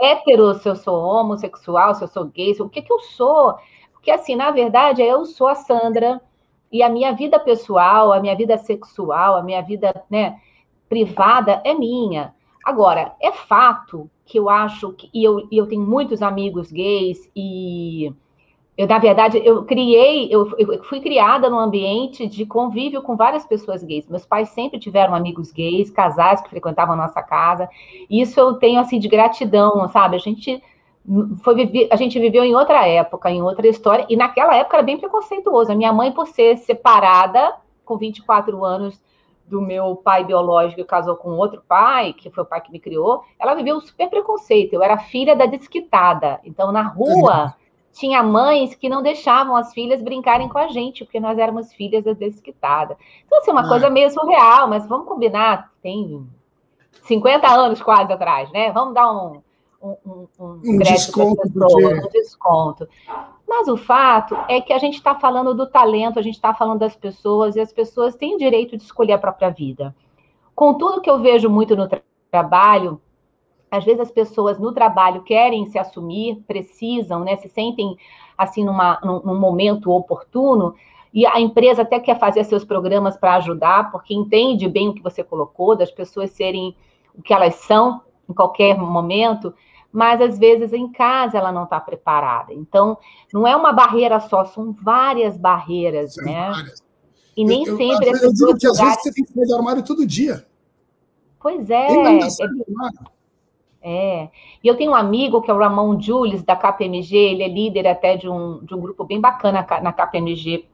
hétero, se eu sou homossexual, se eu sou gay, o que, que eu sou. Porque, assim, na verdade, eu sou a Sandra e a minha vida pessoal, a minha vida sexual, a minha vida né, privada é minha. Agora, é fato que eu acho que. E eu, e eu tenho muitos amigos gays e eu, na verdade, eu criei, eu, eu, fui criada num ambiente de convívio com várias pessoas gays. Meus pais sempre tiveram amigos gays, casais que frequentavam a nossa casa. Isso eu tenho assim de gratidão, sabe? A gente foi a gente viveu em outra época, em outra história, e naquela época era bem preconceituoso. A minha mãe, por ser separada com 24 anos do meu pai biológico e casou com outro pai, que foi o pai que me criou, ela viveu um super preconceito. Eu era filha da desquitada. Então, na rua, tinha mães que não deixavam as filhas brincarem com a gente, porque nós éramos filhas da desquitada. Então, assim, uma ah. coisa meio surreal, mas vamos combinar, tem 50 anos quase atrás, né? Vamos dar um, um, um, um, um desconto, pessoas, um desconto. Mas o fato é que a gente está falando do talento, a gente está falando das pessoas, e as pessoas têm direito de escolher a própria vida. Com tudo que eu vejo muito no tra trabalho, às vezes as pessoas no trabalho querem se assumir, precisam, né, se sentem assim numa, num, num momento oportuno, e a empresa até quer fazer seus programas para ajudar, porque entende bem o que você colocou, das pessoas serem o que elas são em qualquer momento, mas às vezes em casa ela não está preparada. Então, não é uma barreira só, são várias barreiras, são né? Várias. E nem eu, sempre. Eu, eu digo que às vezes você tem que sair do armário todo dia. Pois é. É, é. E eu tenho um amigo que é o Ramon Jules, da KPMG, ele é líder até de um, de um grupo bem bacana na KPMG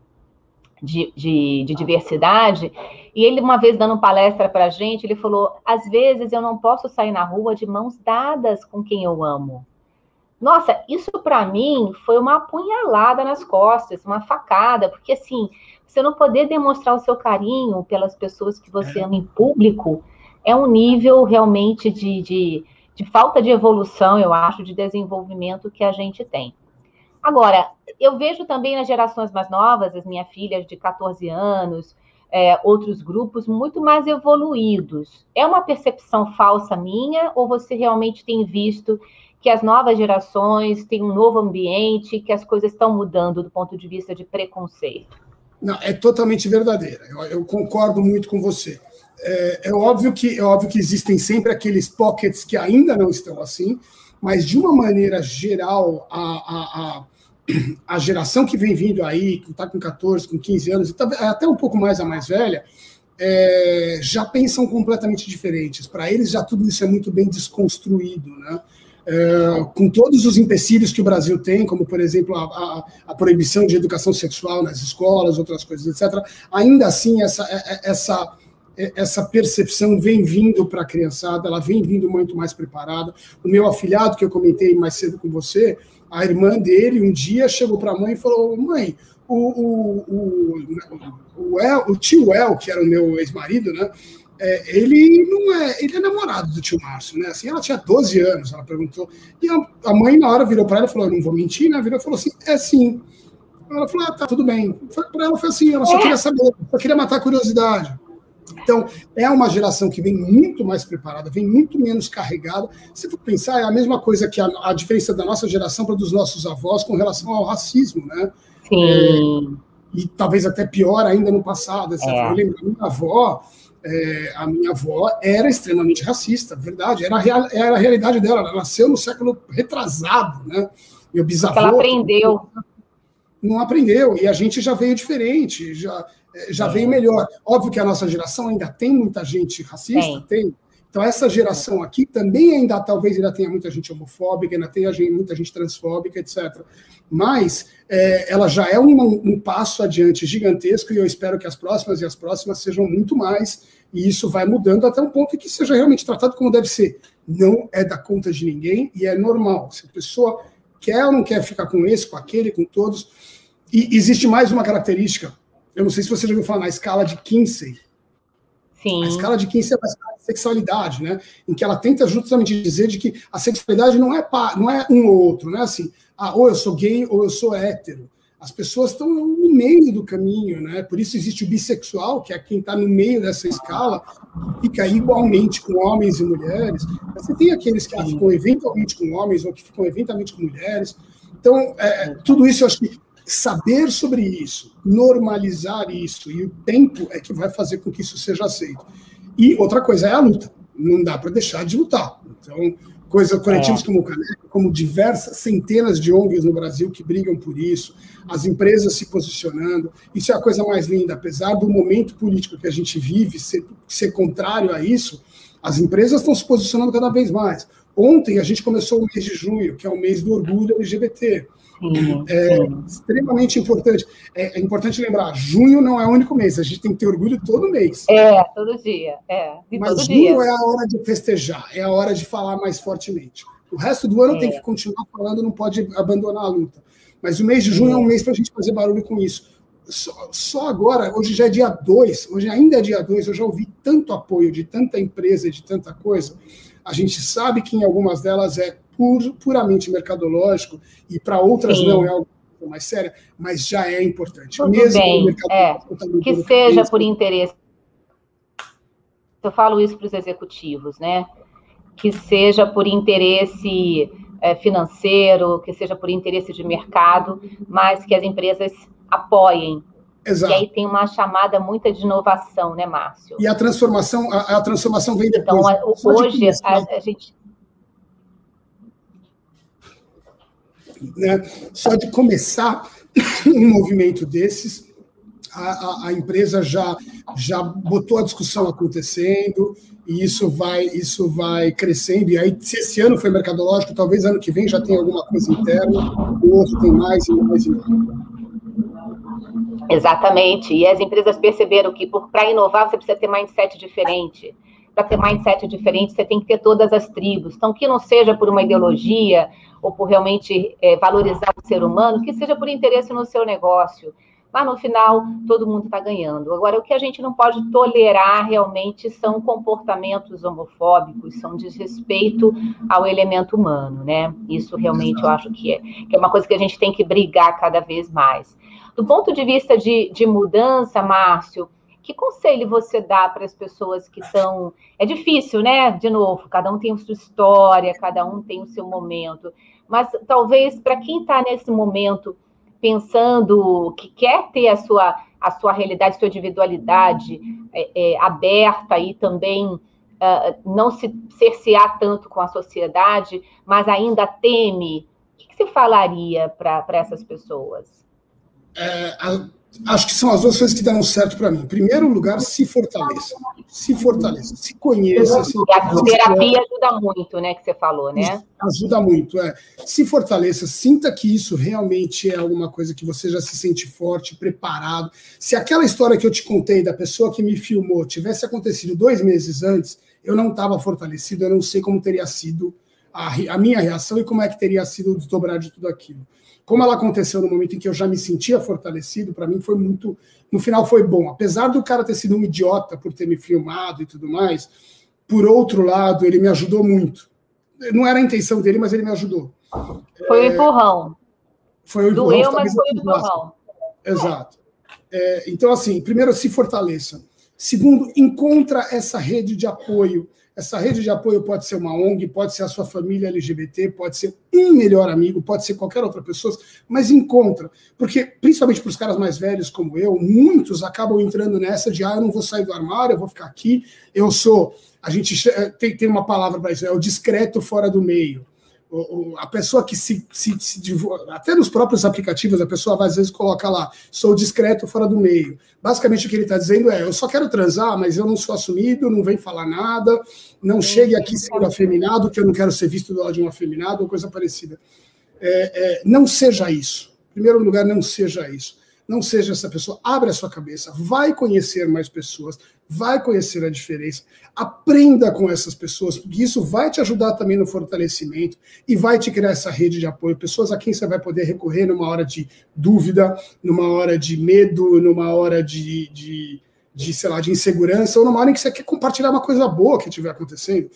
de, de, de diversidade, e ele, uma vez dando palestra para a gente, ele falou: às vezes eu não posso sair na rua de mãos dadas com quem eu amo. Nossa, isso para mim foi uma apunhalada nas costas, uma facada, porque assim, você não poder demonstrar o seu carinho pelas pessoas que você é. ama em público é um nível realmente de, de de falta de evolução, eu acho, de desenvolvimento que a gente tem. Agora, eu vejo também nas gerações mais novas, as minhas filhas de 14 anos, é, outros grupos muito mais evoluídos. É uma percepção falsa minha ou você realmente tem visto que as novas gerações têm um novo ambiente, que as coisas estão mudando do ponto de vista de preconceito? Não, é totalmente verdadeira. Eu, eu concordo muito com você é, é, óbvio que, é óbvio que existem sempre aqueles pockets que ainda não estão assim, mas de uma maneira geral, a, a, a, a geração que vem vindo aí, que está com 14, com 15 anos, tá, até um pouco mais a mais velha, é, já pensam completamente diferentes. Para eles, já tudo isso é muito bem desconstruído, né? É, com todos os empecilhos que o Brasil tem, como, por exemplo, a, a, a, proibição de educação sexual nas escolas, outras coisas, etc., ainda assim, essa, é, é, essa é, essa percepção vem vindo para a criançada, ela vem vindo muito mais preparada. O meu afilhado, que eu comentei mais cedo com você, a irmã dele, um dia chegou para a mãe e falou: Mãe, o, o, o, o, El, o tio El, que era o meu ex-marido, né? É, ele não é, ele é namorado do tio Márcio, né? Assim, ela tinha 12 anos, ela perguntou. E a, a mãe, na hora, virou para ela e falou: Eu não vou mentir, né? Virou e falou assim: É sim. Ela falou: Ah, tá, tudo bem. Para ela foi assim: ela só queria saber, só queria matar a curiosidade. Então, é uma geração que vem muito mais preparada, vem muito menos carregada. Se for pensar, é a mesma coisa que a, a diferença da nossa geração para dos nossos avós com relação ao racismo, né? Sim. É, e talvez até pior ainda no passado. É. Eu lembro, a minha avó, é, a minha avó era extremamente racista, verdade, era a, real, era a realidade dela, ela nasceu no século retrasado, né? Meu bisavô... Ela aprendeu. Não aprendeu, e a gente já veio diferente, já já é. veio melhor. Óbvio que a nossa geração ainda tem muita gente racista, tem. tem. Então, essa geração aqui também ainda, talvez, ainda tenha muita gente homofóbica, ainda tenha muita gente transfóbica, etc. Mas é, ela já é um, um, passo adiante gigantesco e eu espero que as próximas e as próximas sejam muito mais. E isso vai mudando até um ponto que seja realmente tratado como deve ser. Não é da conta de ninguém e é normal. Se a pessoa quer ou não quer ficar com esse, com aquele, com todos. E existe mais uma característica eu não sei se você já ouviu falar na escala de Kinsey. Sim. A escala de Kinsey é a escala de sexualidade, né? Em que ela tenta justamente dizer de que a sexualidade não é, não é um ou outro, não é assim, ah, ou eu sou gay ou eu sou hétero. As pessoas estão no meio do caminho, né? Por isso existe o bissexual, que é quem está no meio dessa escala, fica igualmente com homens e mulheres. Mas você tem aqueles que ficam eventualmente com homens ou que ficam eventualmente com mulheres. Então, é, tudo isso eu acho que saber sobre isso, normalizar isso, e o tempo é que vai fazer com que isso seja aceito. E outra coisa é a luta. Não dá para deixar de lutar. Então, coisa, coletivos é. como o Caneca, como diversas centenas de ONGs no Brasil que brigam por isso, as empresas se posicionando. Isso é a coisa mais linda. Apesar do momento político que a gente vive ser, ser contrário a isso, as empresas estão se posicionando cada vez mais. Ontem a gente começou o mês de junho, que é o mês do orgulho LGBT. Sim, é sim. extremamente importante. É, é, importante lembrar, junho não é o único mês, a gente tem que ter orgulho todo mês. É, todo dia. É, Mas todo junho dia. é a hora de festejar, é a hora de falar mais fortemente. O resto do ano é. tem que continuar falando, não pode abandonar a luta. Mas o mês de junho é, é um mês para a gente fazer barulho com isso. Só, só, agora, hoje já é dia 2, hoje ainda é dia 2, eu já ouvi tanto apoio de tanta empresa, de tanta coisa. A gente sabe que em algumas delas é pur, puramente mercadológico e para outras Sim. não é algo mais séria, mas já é importante. Tudo Mesmo bem, é, que seja por interesse. Eu falo isso para os executivos, né? Que seja por interesse é, financeiro, que seja por interesse de mercado, mas que as empresas apoiem Exato. E aí tem uma chamada muita de inovação, né, Márcio? E a transformação, a, a transformação vem depois. Então, hoje, a, a gente né? Só de começar *coughs* um movimento desses, a, a, a, empresa já, já botou a discussão acontecendo e isso vai, isso vai crescendo. E aí, se esse ano foi mercadológico, talvez ano que vem já tenha alguma coisa interna, o outro tem mais e mais e mais. Exatamente. E as empresas perceberam que para inovar você precisa ter mindset diferente. Para ter mindset diferente, você tem que ter todas as tribos. Então, que não seja por uma ideologia, ou por realmente é, valorizar o ser humano, que seja por interesse no seu negócio. Mas no final, todo mundo está ganhando. Agora, o que a gente não pode tolerar realmente são comportamentos homofóbicos, são desrespeito ao elemento humano, né? Isso realmente eu acho que é, que é uma coisa que a gente tem que brigar cada vez mais. Do ponto de vista de, de mudança, Márcio, que conselho você dá para as pessoas que estão. É difícil, né? De novo, cada um tem a sua história, cada um tem o seu momento. Mas talvez para quem está nesse momento pensando que quer ter a sua, a sua realidade, sua individualidade é, é, aberta e também uh, não se cercear tanto com a sociedade, mas ainda teme, o que, que você falaria para essas pessoas? É, a acho que são as duas coisas que deram certo para mim. Em primeiro lugar, se fortaleça. Se fortaleça, se conheça. Se a terapia ajuda muito, né? Que você falou, né? Ajuda muito, é. Se fortaleça, sinta que isso realmente é alguma coisa que você já se sente forte, preparado. Se aquela história que eu te contei da pessoa que me filmou tivesse acontecido dois meses antes, eu não estava fortalecido, eu não sei como teria sido a, a minha reação e como é que teria sido o desdobrar de tudo aquilo como ela aconteceu no momento em que eu já me sentia fortalecido, para mim foi muito. No final foi bom. Apesar do cara ter sido um idiota por ter me filmado e tudo mais, por outro lado, ele me ajudou muito. Não era a intenção dele, mas ele me ajudou. Foi o é, empurrão. Foi o empurrão. Doeu, mas foi o empurrão. Exato. É, então, assim, primeiro, se fortaleça. Segundo, encontra essa rede de apoio essa rede de apoio pode ser uma ONG, pode ser a sua família LGBT, pode ser um melhor amigo, pode ser qualquer outra pessoa, mas encontra. Porque, principalmente para os caras mais velhos como eu, muitos acabam entrando nessa de, ah, eu não vou sair do armário, eu vou ficar aqui, eu sou. A gente tem, tem uma palavra para isso, é o discreto fora do meio a pessoa que se, se, se, até nos próprios aplicativos a pessoa às vezes coloca lá sou discreto fora do meio. Basicamente o que ele está dizendo é eu só quero transar mas eu não sou assumido não vem falar nada não chegue aqui sendo afeminado que eu não quero ser visto do lado de um afeminado ou coisa parecida. É, é, não seja isso. Em primeiro lugar não seja isso não seja essa pessoa, abre a sua cabeça, vai conhecer mais pessoas, vai conhecer a diferença, aprenda com essas pessoas, porque isso vai te ajudar também no fortalecimento e vai te criar essa rede de apoio, pessoas a quem você vai poder recorrer numa hora de dúvida, numa hora de medo, numa hora de, de, de sei lá, de insegurança, ou numa hora em que você quer compartilhar uma coisa boa que estiver acontecendo.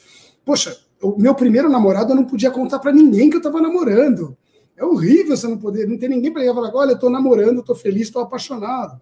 Poxa, o meu primeiro namorado eu não podia contar para ninguém que eu estava namorando. É horrível você não poder, não ter ninguém para falar, olha, eu estou namorando, estou feliz, estou apaixonado.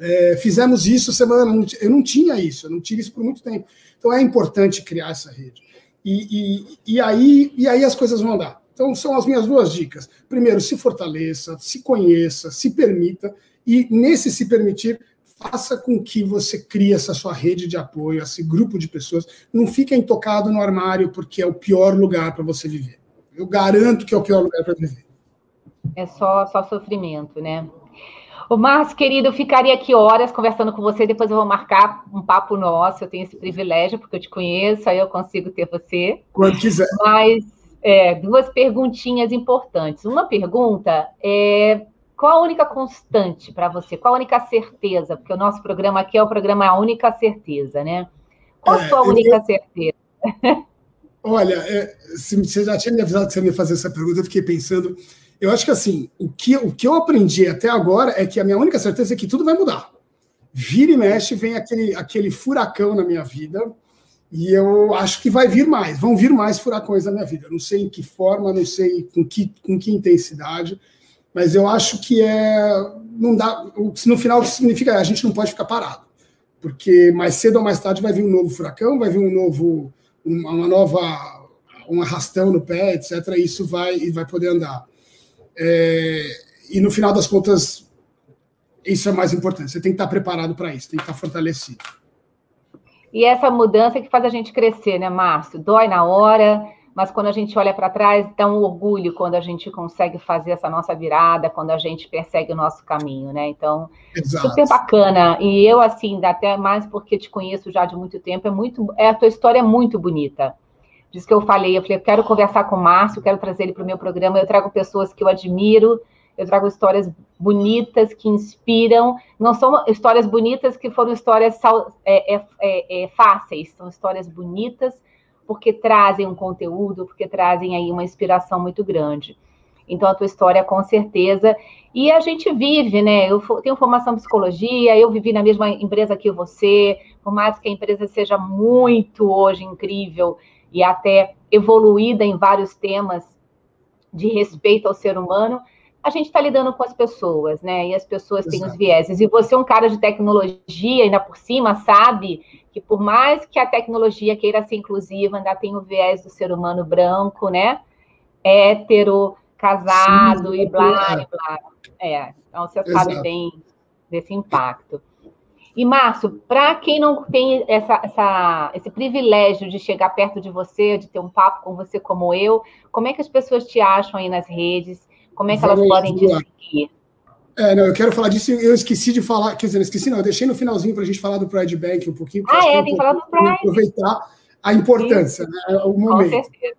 É, fizemos isso semana, eu não tinha isso, eu não tive isso por muito tempo. Então é importante criar essa rede. E, e, e, aí, e aí as coisas vão andar. Então são as minhas duas dicas. Primeiro, se fortaleça, se conheça, se permita, e nesse se permitir, faça com que você crie essa sua rede de apoio, esse grupo de pessoas. Não fique intocado no armário, porque é o pior lugar para você viver. Eu garanto que é o pior lugar para viver. É só, só sofrimento, né? O Márcio, querido, eu ficaria aqui horas conversando com você, depois eu vou marcar um papo nosso, eu tenho esse privilégio, porque eu te conheço, aí eu consigo ter você. Quando quiser. Mas é, duas perguntinhas importantes. Uma pergunta é qual a única constante para você? Qual a única certeza? Porque o nosso programa aqui é o programa A Única Certeza, né? Qual a é, sua única eu... certeza? *laughs* Olha, é, se você já tinha me avisado que você ia fazer essa pergunta, eu fiquei pensando. Eu acho que assim, o que, o que eu aprendi até agora é que a minha única certeza é que tudo vai mudar. Vira e mexe, vem aquele, aquele furacão na minha vida, e eu acho que vai vir mais, vão vir mais furacões na minha vida. Eu não sei em que forma, não sei com que, com que intensidade, mas eu acho que é. Não dá. No final, o que significa é a gente não pode ficar parado. Porque mais cedo ou mais tarde vai vir um novo furacão, vai vir um novo uma nova, um arrastão no pé, etc., isso vai e vai poder andar. É, e no final das contas, Isso é mais importante. Você tem que estar preparado para isso, tem que estar fortalecido. E essa mudança que faz a gente crescer, né, Márcio? Dói na hora, mas quando a gente olha para trás, dá um orgulho quando a gente consegue fazer essa nossa virada, quando a gente persegue o nosso caminho, né? Então, Exato. super bacana. E eu, assim, até mais porque te conheço já de muito tempo, é muito. É, a tua história é muito bonita. Diz que eu falei, eu falei, eu quero conversar com o Márcio, quero trazer ele para o meu programa, eu trago pessoas que eu admiro, eu trago histórias bonitas que inspiram. Não são histórias bonitas que foram histórias é, é, é, é, fáceis, são histórias bonitas porque trazem um conteúdo, porque trazem aí uma inspiração muito grande. Então, a tua história, com certeza. E a gente vive, né? Eu tenho formação em psicologia, eu vivi na mesma empresa que você, por mais que a empresa seja muito hoje incrível e até evoluída em vários temas de respeito ao ser humano, a gente está lidando com as pessoas, né? E as pessoas Exato. têm os vieses. E você é um cara de tecnologia, ainda por cima, sabe que por mais que a tecnologia queira ser inclusiva, ainda tem o viés do ser humano branco, né? Hétero, casado Sim, e blá, é. blá. É, então você Exato. sabe bem desse impacto. E, Márcio, para quem não tem essa, essa, esse privilégio de chegar perto de você, de ter um papo com você como eu, como é que as pessoas te acham aí nas redes? Como é que elas podem te seguir? É, não, eu quero falar disso, eu esqueci de falar, quer dizer, não esqueci não, eu deixei no finalzinho para a gente falar do Pride Bank um pouquinho. Ah, é, tem que falar do Pride. Aproveitar a importância, né, o momento. Com certeza.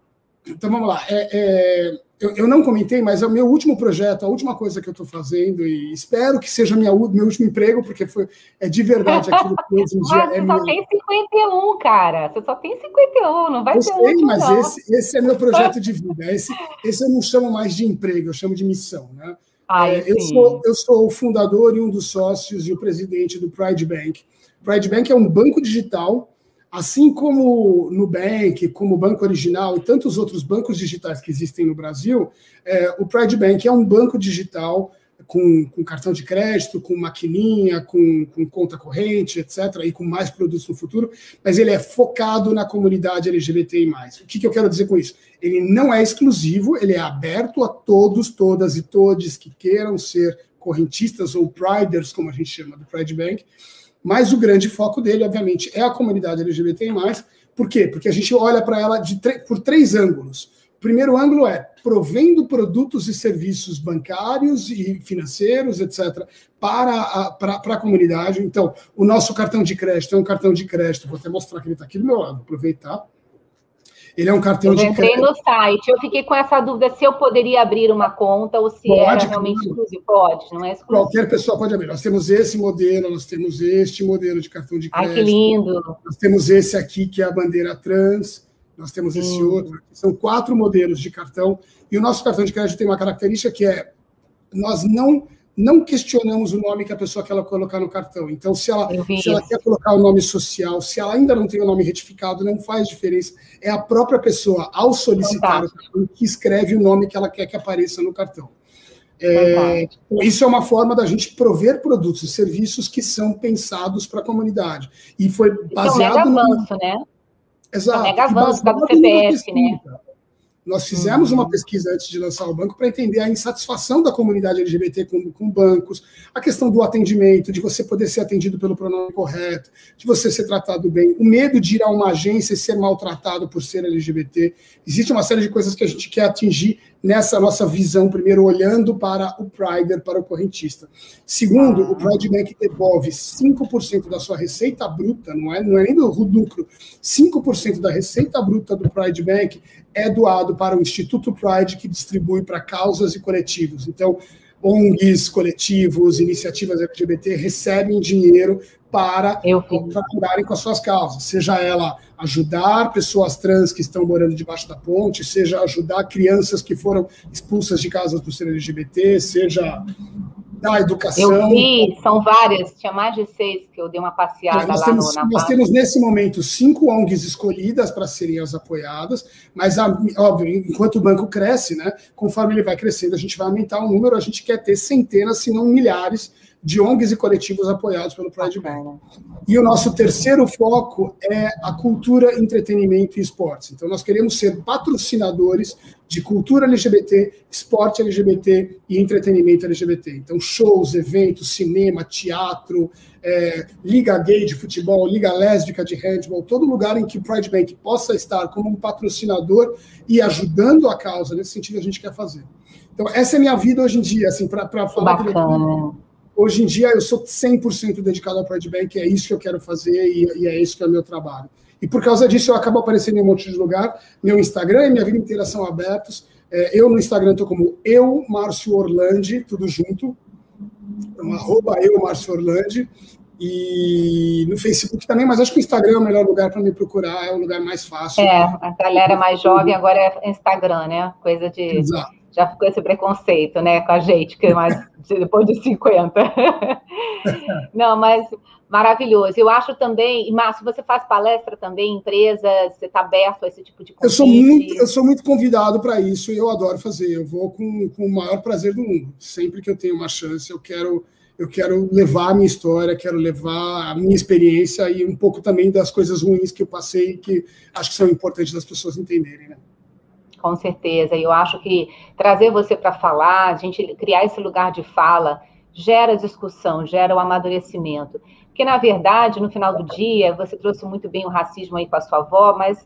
Então, vamos lá. É, é, eu, eu, não comentei, mas é o meu último projeto, a última coisa que eu estou fazendo, e espero que seja minha, meu último emprego, porque foi, é de verdade aquilo que hoje em dia é Você só tem 51, cara. Você só tem 51, não vai eu ter sei, último, mas não. Esse, esse é meu projeto de vida. Esse, esse eu não chamo mais de emprego, eu chamo de missão. Né? Ai, é, eu, sou, eu sou o fundador e um dos sócios e o presidente do Pride Bank. Pride Bank é um banco digital Assim como Nubank, como o Banco Original e tantos outros bancos digitais que existem no Brasil, é, o Pride Bank é um banco digital com, com, cartão de crédito, com maquininha, com, com, conta corrente, etc., e com mais produtos no futuro, mas ele é focado na comunidade LGBTI. O que, que eu quero dizer com isso? Ele não é exclusivo, ele é aberto a todos, todas e todes que queiram ser correntistas ou priders, como a gente chama do Pride Bank, mas o grande foco dele, obviamente, é a comunidade LGBTI+. Por quê? Porque a gente olha para ela por três ângulos. O primeiro ângulo é provendo produtos e serviços bancários e financeiros, etc., para a, para, para a comunidade. Então, o nosso cartão de crédito é um cartão de crédito, vou até mostrar que ele está aqui do meu lado, aproveitar. Ele é um cartão eu de entrei crédito. no site, eu fiquei com essa dúvida se eu poderia abrir uma conta ou se pode, era realmente exclusivo. Pode, não é exclusivo. Qualquer pessoa pode abrir. Nós temos esse modelo, nós temos este modelo de cartão de crédito. Ai, que lindo! Nós temos esse aqui, que é a bandeira trans. Nós temos esse outro. São quatro modelos de cartão. E o nosso cartão de crédito tem uma característica que é nós não não questionamos o nome que a pessoa quer colocar no cartão. Então, se ela, se ela quer colocar o nome social, se ela ainda não tem o nome retificado, não faz diferença. É a própria pessoa, ao solicitar o cartão, que escreve o nome que ela quer que apareça no cartão. É, isso é uma forma da gente prover produtos e serviços que são pensados para a comunidade. E foi baseado. É um mega avanço, no... né? Exato. Um mega avanço do CPF, né? Nós fizemos uma uhum. pesquisa antes de lançar o banco para entender a insatisfação da comunidade LGBT com, com, bancos, a questão do atendimento, de você poder ser atendido pelo pronome correto, de você ser tratado bem, o medo de ir a uma agência e ser maltratado por ser LGBT. Existe uma série de coisas que a gente quer atingir nessa nossa visão, primeiro olhando para o Prider, para o correntista. Segundo, o Pride Bank devolve 5% da sua receita bruta, não é, não é nem do lucro, 5% da receita bruta do Pride Bank é doado para o Instituto Pride, que distribui para causas e coletivos. Então, ONGs, coletivos, iniciativas LGBT recebem dinheiro para trabalharem com as suas causas, seja ela ajudar pessoas trans que estão morando debaixo da ponte, seja ajudar crianças que foram expulsas de casas do ser LGBT, seja da educação. Eu vi, são várias, tinha mais de seis que eu dei uma passeada nós lá temos, no, Nós temos nesse momento cinco ONGs escolhidas para serem as apoiadas, mas óbvio, enquanto o banco cresce, né, conforme ele vai crescendo, a gente vai aumentar o número, a gente quer ter centenas, se não milhares de ONGs e coletivos apoiados pelo Pride Bank. E o nosso terceiro foco é a cultura, entretenimento e esportes. Então, nós queremos ser patrocinadores de cultura LGBT, esporte LGBT e entretenimento LGBT. Então, shows, eventos, cinema, teatro, é, liga gay de futebol, liga lésbica de handball, todo lugar em que o Pride Bank possa estar como um patrocinador e ajudando a causa, nesse sentido a gente quer fazer. Então, essa é a minha vida hoje em dia, assim, para falar. Bacana. Hoje em dia eu sou 100% dedicado ao Pride Bank, é isso que eu quero fazer e, e, é isso que é o meu trabalho. E por causa disso eu acabo aparecendo em um monte de lugar. Meu Instagram e minha vida inteira são abertos. É, eu no Instagram estou como eu, Márcio Orlandi, tudo junto. Então, arroba eu, Márcio Orlandi. E no Facebook também, mas acho que o Instagram é o melhor lugar para me procurar, é o lugar mais fácil. É, a galera mais jovem agora é Instagram, né? Coisa de. Exato já ficou esse preconceito, né, com a gente, que é mais *laughs* depois de 50. *laughs* Não, mas maravilhoso. Eu acho também, e Márcio, você faz palestra também em empresas, você está aberto a esse tipo de convite? Eu sou muito, eu sou muito convidado para isso e eu adoro fazer. Eu vou com, com o maior prazer do mundo. Sempre que eu tenho uma chance, eu quero eu quero levar a minha história, quero levar a minha experiência e um pouco também das coisas ruins que eu passei, que acho que são importantes das pessoas entenderem, né? Com certeza. E eu acho que trazer você para falar, a gente criar esse lugar de fala, gera discussão, gera o amadurecimento. Porque, na verdade, no final do dia, você trouxe muito bem o racismo aí com a sua avó, mas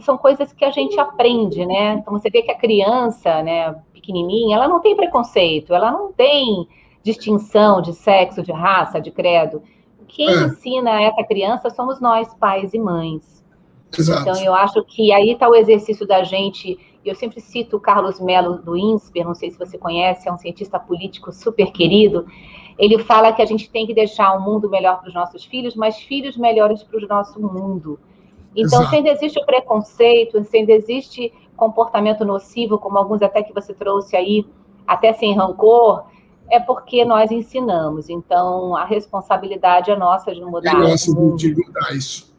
são coisas que a gente aprende, né? Então, você vê que a criança, né, pequenininha, ela não tem preconceito, ela não tem distinção de sexo, de raça, de credo. Quem é. ensina essa criança somos nós, pais e mães. Exato. Então, eu acho que aí está o exercício da gente. Eu sempre cito o Carlos Melo do INSPER, não sei se você conhece, é um cientista político super querido. Ele fala que a gente tem que deixar um mundo melhor para os nossos filhos, mas filhos melhores para o nosso mundo. Então, Exato. se ainda existe o preconceito, se ainda existe comportamento nocivo, como alguns até que você trouxe aí, até sem rancor, é porque nós ensinamos. Então, a responsabilidade é nossa de mudar. É nossa de mudar isso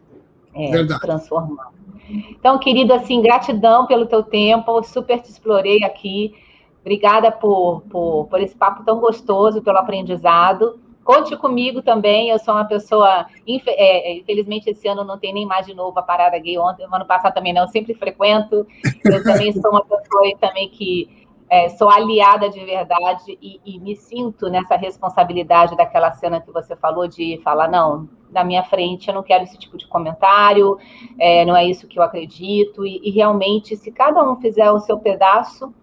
é, Verdade. transformar. Então, querido, assim, gratidão pelo teu tempo, super te explorei aqui. Obrigada por, por, por esse papo tão gostoso, pelo aprendizado. Conte comigo também, eu sou uma pessoa, é, é, infelizmente esse ano não tem nem mais de novo a parada gay, ontem, ano passado também não, sempre frequento, eu também sou uma pessoa também que é, sou aliada de verdade e, e, me sinto nessa responsabilidade daquela cena que você falou de falar, não, na minha frente eu não quero esse tipo de comentário, é, não é isso que eu acredito, e, e, realmente, se cada um fizer o seu pedaço,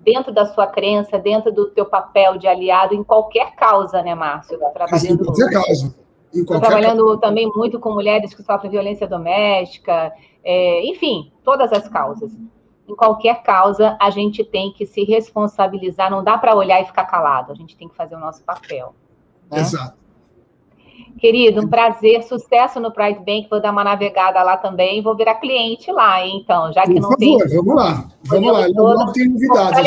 dentro da sua crença, dentro do teu papel de aliado, em qualquer causa, né, Márcio? Tá trabalhando, em qualquer causa. Estou trabalhando causa. também muito com mulheres que sofrem violência doméstica, é, enfim, todas as causas em qualquer causa, a gente tem que se responsabilizar, não dá para olhar e ficar calado, a gente tem que fazer o nosso papel. Né? Exato. Querido, um prazer, sucesso no Pride Bank, vou dar uma navegada lá também, vou virar cliente lá, então, já que Por não favor, tem... vamos lá, vamos lá, logo, logo tem novidades,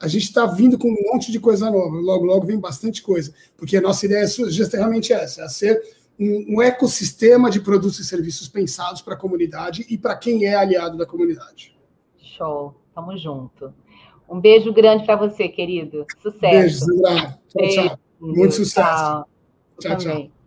a gente está tá vindo com um monte de coisa nova, logo, logo vem bastante coisa, porque a nossa ideia é justamente essa, é ser um, um ecossistema de produtos e serviços pensados para a comunidade e para quem é aliado da comunidade. Show, tamo junto. Um beijo grande para você, querido. Sucesso. Beijo, Sandra. Tchau, tchau. Muito sucesso. Tchau, tchau. tchau.